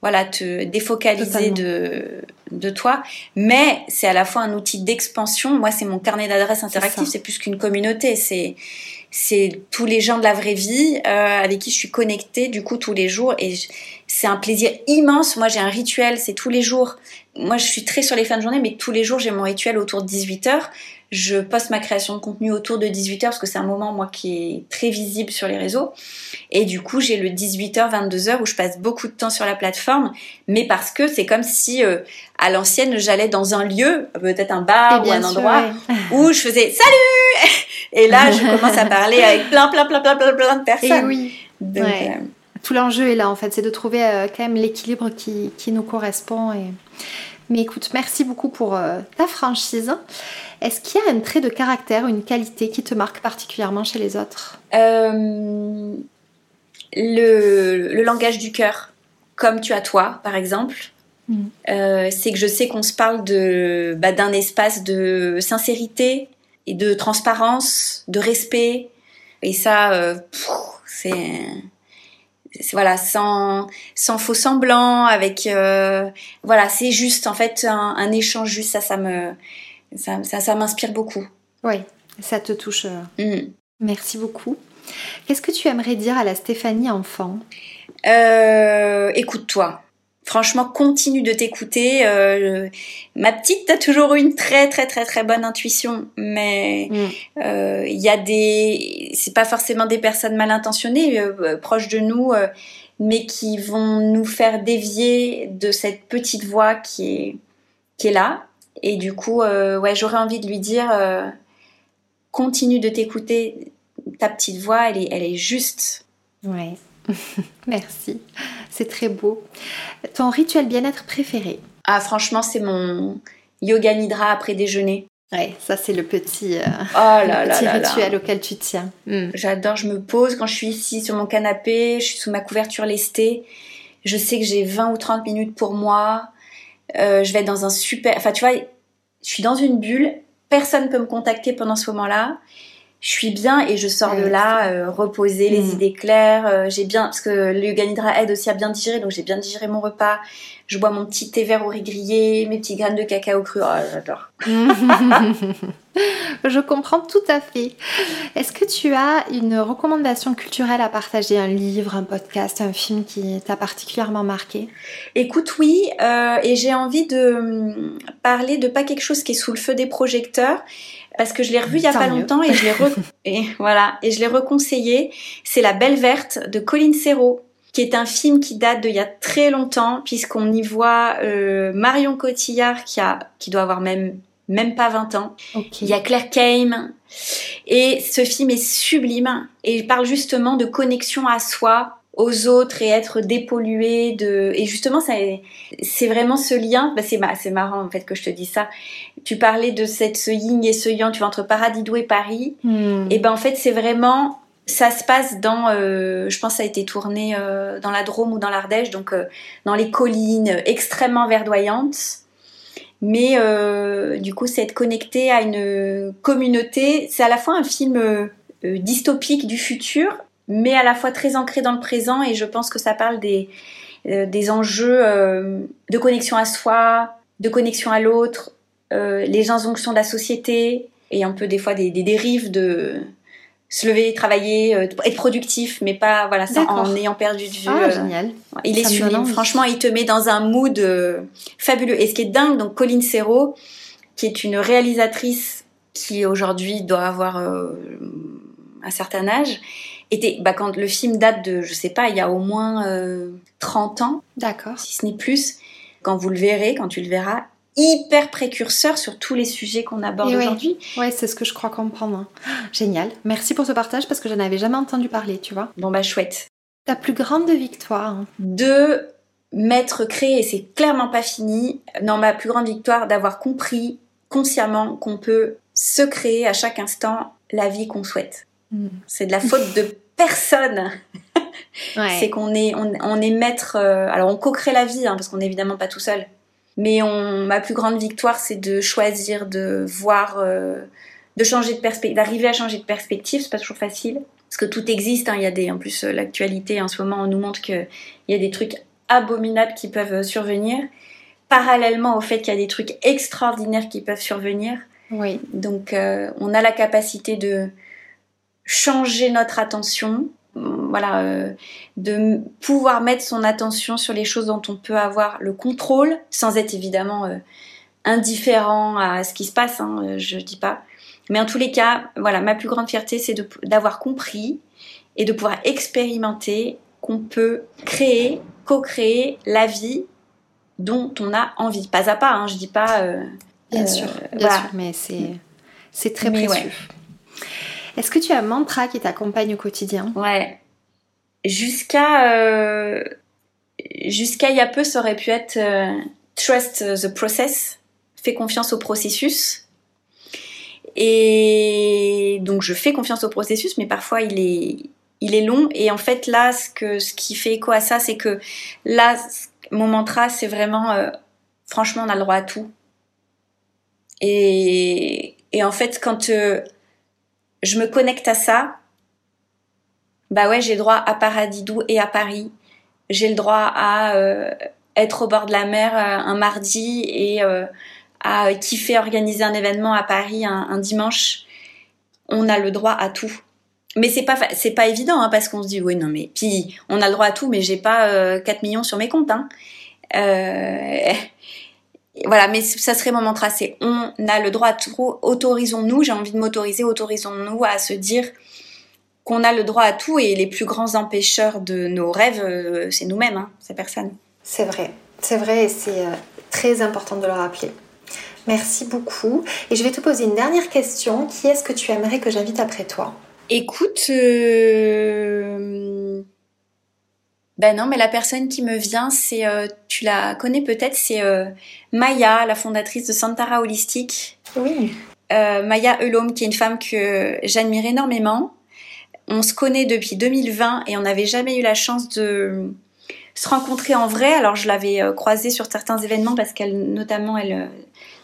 Voilà, te défocaliser de, de toi. Mais c'est à la fois un outil d'expansion. Moi, c'est mon carnet d'adresses interactif. C'est plus qu'une communauté. C'est c'est tous les gens de la vraie vie euh, avec qui je suis connectée du coup tous les jours et c'est un plaisir immense. Moi j'ai un rituel, c'est tous les jours. Moi je suis très sur les fins de journée mais tous les jours j'ai mon rituel autour de 18h. Je poste ma création de contenu autour de 18h parce que c'est un moment moi qui est très visible sur les réseaux. Et du coup j'ai le 18h 22h où je passe beaucoup de temps sur la plateforme mais parce que c'est comme si euh, à l'ancienne j'allais dans un lieu, peut-être un bar ou un endroit où je faisais salut et là, je commence à parler avec plein, plein, plein, plein, plein, plein de personnes. Et oui. Euh, Tout l'enjeu est là, en fait, c'est de trouver euh, quand même l'équilibre qui, qui, nous correspond. Et... Mais écoute, merci beaucoup pour euh, ta franchise. Est-ce qu'il y a un trait de caractère, une qualité qui te marque particulièrement chez les autres? Le, le, langage du cœur, comme tu as toi, par exemple. Mm. c'est que je sais qu'on se parle de bah, d'un espace de sincérité, et de transparence, de respect. Et ça, euh, c'est voilà sans sans faux semblant avec euh, voilà c'est juste en fait un, échange juste ça ça me ça ça, m'inspire beaucoup oui ça te touche euh. mm. merci beaucoup qu'est-ce que tu aimerais dire à la Stéphanie enfant? Écoute-toi franchement, continue de t'écouter. Euh, ma petite, a toujours eu une très très très très bonne intuition, mais mm. euh, il y a des, c'est pas forcément des personnes mal intentionnées euh, proches de nous, mais qui vont nous faire dévier de cette petite voix qui est qui est là. Et du coup, ouais, j'aurais envie de lui dire, continue de t'écouter. Ta petite voix, elle est, elle est juste. Ouais. Merci, c'est très beau. Ton rituel bien-être préféré? Ah franchement, c'est mon yoga nidra après déjeuner. Ouais, ça c'est le petit, euh, oh rituel auquel tu tiens. Hmm. J'adore, je me pose quand je suis ici sur mon canapé, je suis sous ma couverture lestée. Je sais que j'ai 20 ou 30 minutes pour moi. Euh, je vais être dans un super... Enfin tu vois, je suis dans une bulle. Personne ne peut me contacter pendant ce moment-là je suis bien et je sors de là euh, reposer, les mm. idées claires. Euh, j'ai bien parce que le aide aussi à bien digérer, donc j'ai bien digéré mon repas. Je bois mon petit thé vert au riz grillé, mes petits graines de cacao cru. Oh, j'adore. je comprends tout à fait. Est-ce que tu as une recommandation culturelle à partager, un livre, un podcast, un film qui t'a particulièrement marqué? Écoute, oui, euh, et j'ai envie de hum, parler de pas quelque chose qui est sous le feu des projecteurs, parce que je l'ai revu il y a pas longtemps et je l'ai et voilà et je l'ai reconseillé. C'est La Belle Verte de Colin Serrault qui est un film qui date d'il y a très longtemps puisqu'on y voit euh, Marion Cotillard qui a qui doit avoir même même pas 20 ans. Il y a Claire Kame et ce film est sublime et il parle justement de connexion à soi aux autres et être dépollué de et justement ça c'est vraiment ce lien bah c'est c'est marrant en fait que je te dis ça. Tu parlais de cette ce yin et ce yang tu vois entre Paradiso et Paris. Hmm. et ben en fait c'est vraiment ça se passe dans euh, je pense ça a été tourné euh, dans la Drôme ou dans l'Ardèche donc euh, dans les collines extrêmement verdoyantes. Mais du coup c'est être connecté à une communauté. C'est à la fois un film dystopique du futur mais à la fois très ancré dans le présent et je pense que ça parle des, euh, des enjeux euh, de connexion à soi, de connexion à l'autre, euh, les injonctions de la société et un peu des fois des, des dérives de se lever, travailler, être productif, mais pas voilà en ayant perdu de vue. Ah, génial. Il est sublime. Franchement, il te met dans un mood fabuleux. Et ce qui est dingue, donc Colline Serrault, qui est une réalisatrice qui aujourd'hui doit avoir un certain âge, était, bah, quand le film date de, je sais pas, il y a au moins 30 euh, ans. D'accord. Si ce n'est plus. Quand vous le verrez, quand tu le verras, hyper précurseur sur tous les sujets qu'on aborde aujourd'hui. Ouais, c'est ce que je crois comprendre. Génial. Merci pour ce partage parce que je n'avais jamais entendu parler, tu vois. Bon bah chouette. Ta plus grande victoire De m'être créé, et c'est clairement pas fini, dans ma plus grande victoire d'avoir compris consciemment qu'on peut se créer à chaque instant la vie qu'on souhaite. Mm. C'est de la faute de personne. C'est qu'on est, on, est maître. Euh, alors on co-crée la vie, hein, parce qu'on n'est évidemment pas tout seul. Mais on, ma plus grande victoire, c'est de choisir de voir euh, de changer de perspective, d'arriver à changer de perspective, c'est pas toujours facile. Parce que tout existe, hein. y a des, en plus l'actualité en ce moment nous montre qu'il y a des trucs abominables qui peuvent survenir, parallèlement au fait qu'il y a des trucs extraordinaires qui peuvent survenir. Oui. Donc on a la capacité de changer notre attention, voilà, euh, de pouvoir mettre son attention sur les choses dont on peut avoir le contrôle, sans être évidemment euh, indifférent à ce qui se passe, hein, euh, je dis pas. Mais en tous les cas, voilà, ma plus grande fierté, c'est d'avoir compris et de pouvoir expérimenter qu'on peut créer, co-créer la vie dont on a envie. Pas à pas, hein, je dis pas. bien sûr, bien sûr, mais c'est très précieux. Est-ce que tu as un mantra qui t'accompagne au quotidien? Ouais. Jusqu'à euh, jusqu'à il y a peu, ça aurait pu être euh, trust the process, fais confiance au processus. Et donc je fais confiance au processus, mais parfois il est il est long. Et en fait là, ce que ce qui fait écho à ça, c'est que là, mon mantra, c'est vraiment euh, franchement, on a le droit à tout. Et, et en fait, quand je me connecte à ça, bah ouais, j'ai le droit à Paradidou et à Paris. J'ai le droit à euh, être au bord de la mer euh, un mardi et euh, à kiffer organiser un événement à Paris un, dimanche. On a le droit à tout. Mais c'est pas c'est pas évident hein, parce qu'on se dit oui non mais puis on a le droit à tout mais j'ai pas 4 millions sur mes comptes hein. Voilà, mais ça serait mon mantra, c'est on a le droit à tout, autorisons-nous, j'ai envie de m'autoriser, autorisons-nous à se dire qu'on a le droit à tout et les plus grands empêcheurs de nos rêves, euh, c'est nous-mêmes, hein, c'est personne. C'est vrai, c'est vrai et c'est euh, très important de le rappeler. Merci beaucoup. Et je vais te poser une dernière question. Qui est-ce que tu aimerais que j'invite après toi? Écoute, euh, ben non, mais la personne qui me vient, c'est, euh, tu la connais peut-être, c'est euh, Maya, la fondatrice de Santara Holistique. Oui. Euh, Maya Elom, qui est une femme que j'admire énormément. On se connaît depuis 2020 et on n'avait jamais eu la chance de se rencontrer en vrai. Alors je l'avais croisée sur certains événements parce qu'elle, notamment, elle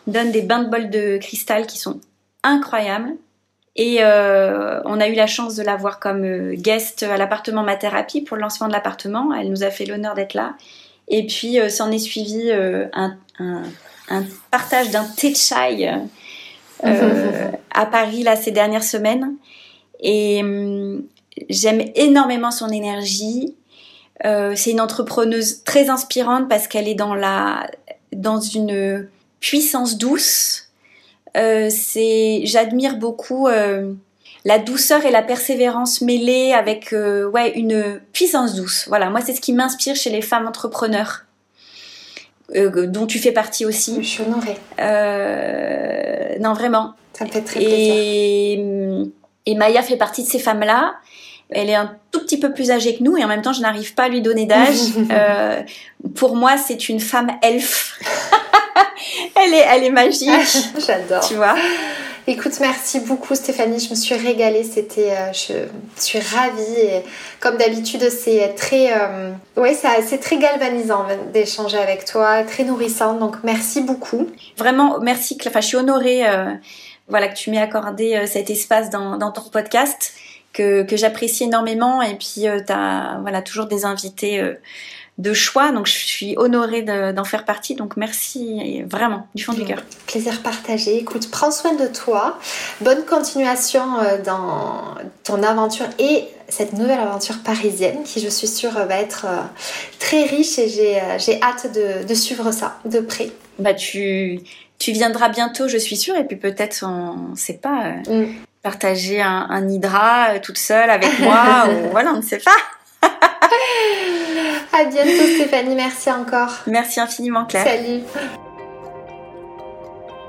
donne des bains de bol de cristal qui sont incroyables. Et euh, on a eu la chance de la voir comme euh, guest à l'appartement Ma Thérapie pour le lancement de l'appartement. Elle nous a fait l'honneur d'être là. Et puis euh, s'en est suivi un, partage d'un thé chai à Paris là ces dernières semaines. Et hum, j'aime énormément son énergie. c'est une entrepreneuse très inspirante parce qu'elle est dans la dans une puissance douce euh, c'est, j'admire beaucoup euh, la douceur et la persévérance mêlées avec euh, ouais une puissance douce. Voilà, moi c'est ce qui m'inspire chez les femmes entrepreneurs. dont tu fais partie aussi. Je suis honorée. non, vraiment. Ça me fait très et, plaisir. Et Maya fait partie de ces femmes-là. Elle est un tout petit peu plus âgée que nous et en même temps, je n'arrive pas à lui donner d'âge. pour moi, c'est une femme elfe. elle, est, elle est magique. J'adore. Tu vois Écoute, merci beaucoup Stéphanie, je me suis régalée, c'était, euh, je suis ravie et comme d'habitude c'est très, euh, ouais, c'est très galvanisant d'échanger avec toi, très nourrissant, donc merci beaucoup. Vraiment, merci, enfin, je suis honorée, euh, voilà, que tu m'aies accordé cet espace dans, dans ton podcast que, que j'apprécie énormément et puis tu as, voilà, toujours des invités de choix. Donc je suis honorée d'en faire partie. Donc merci vraiment du fond du cœur. Plaisir partagé. Écoute, prends soin de toi. Bonne continuation euh, dans ton aventure et cette nouvelle aventure parisienne qui je suis sûre va être euh, très riche et j'ai euh, hâte de, suivre ça de près. Bah tu, tu viendras bientôt, je suis sûre, et puis peut-être, on ne sait pas, mm. partager un, un hydra toute seule avec moi, ou voilà, on ne sait pas. À bientôt Stéphanie, merci encore. Merci infiniment Claire. Salut.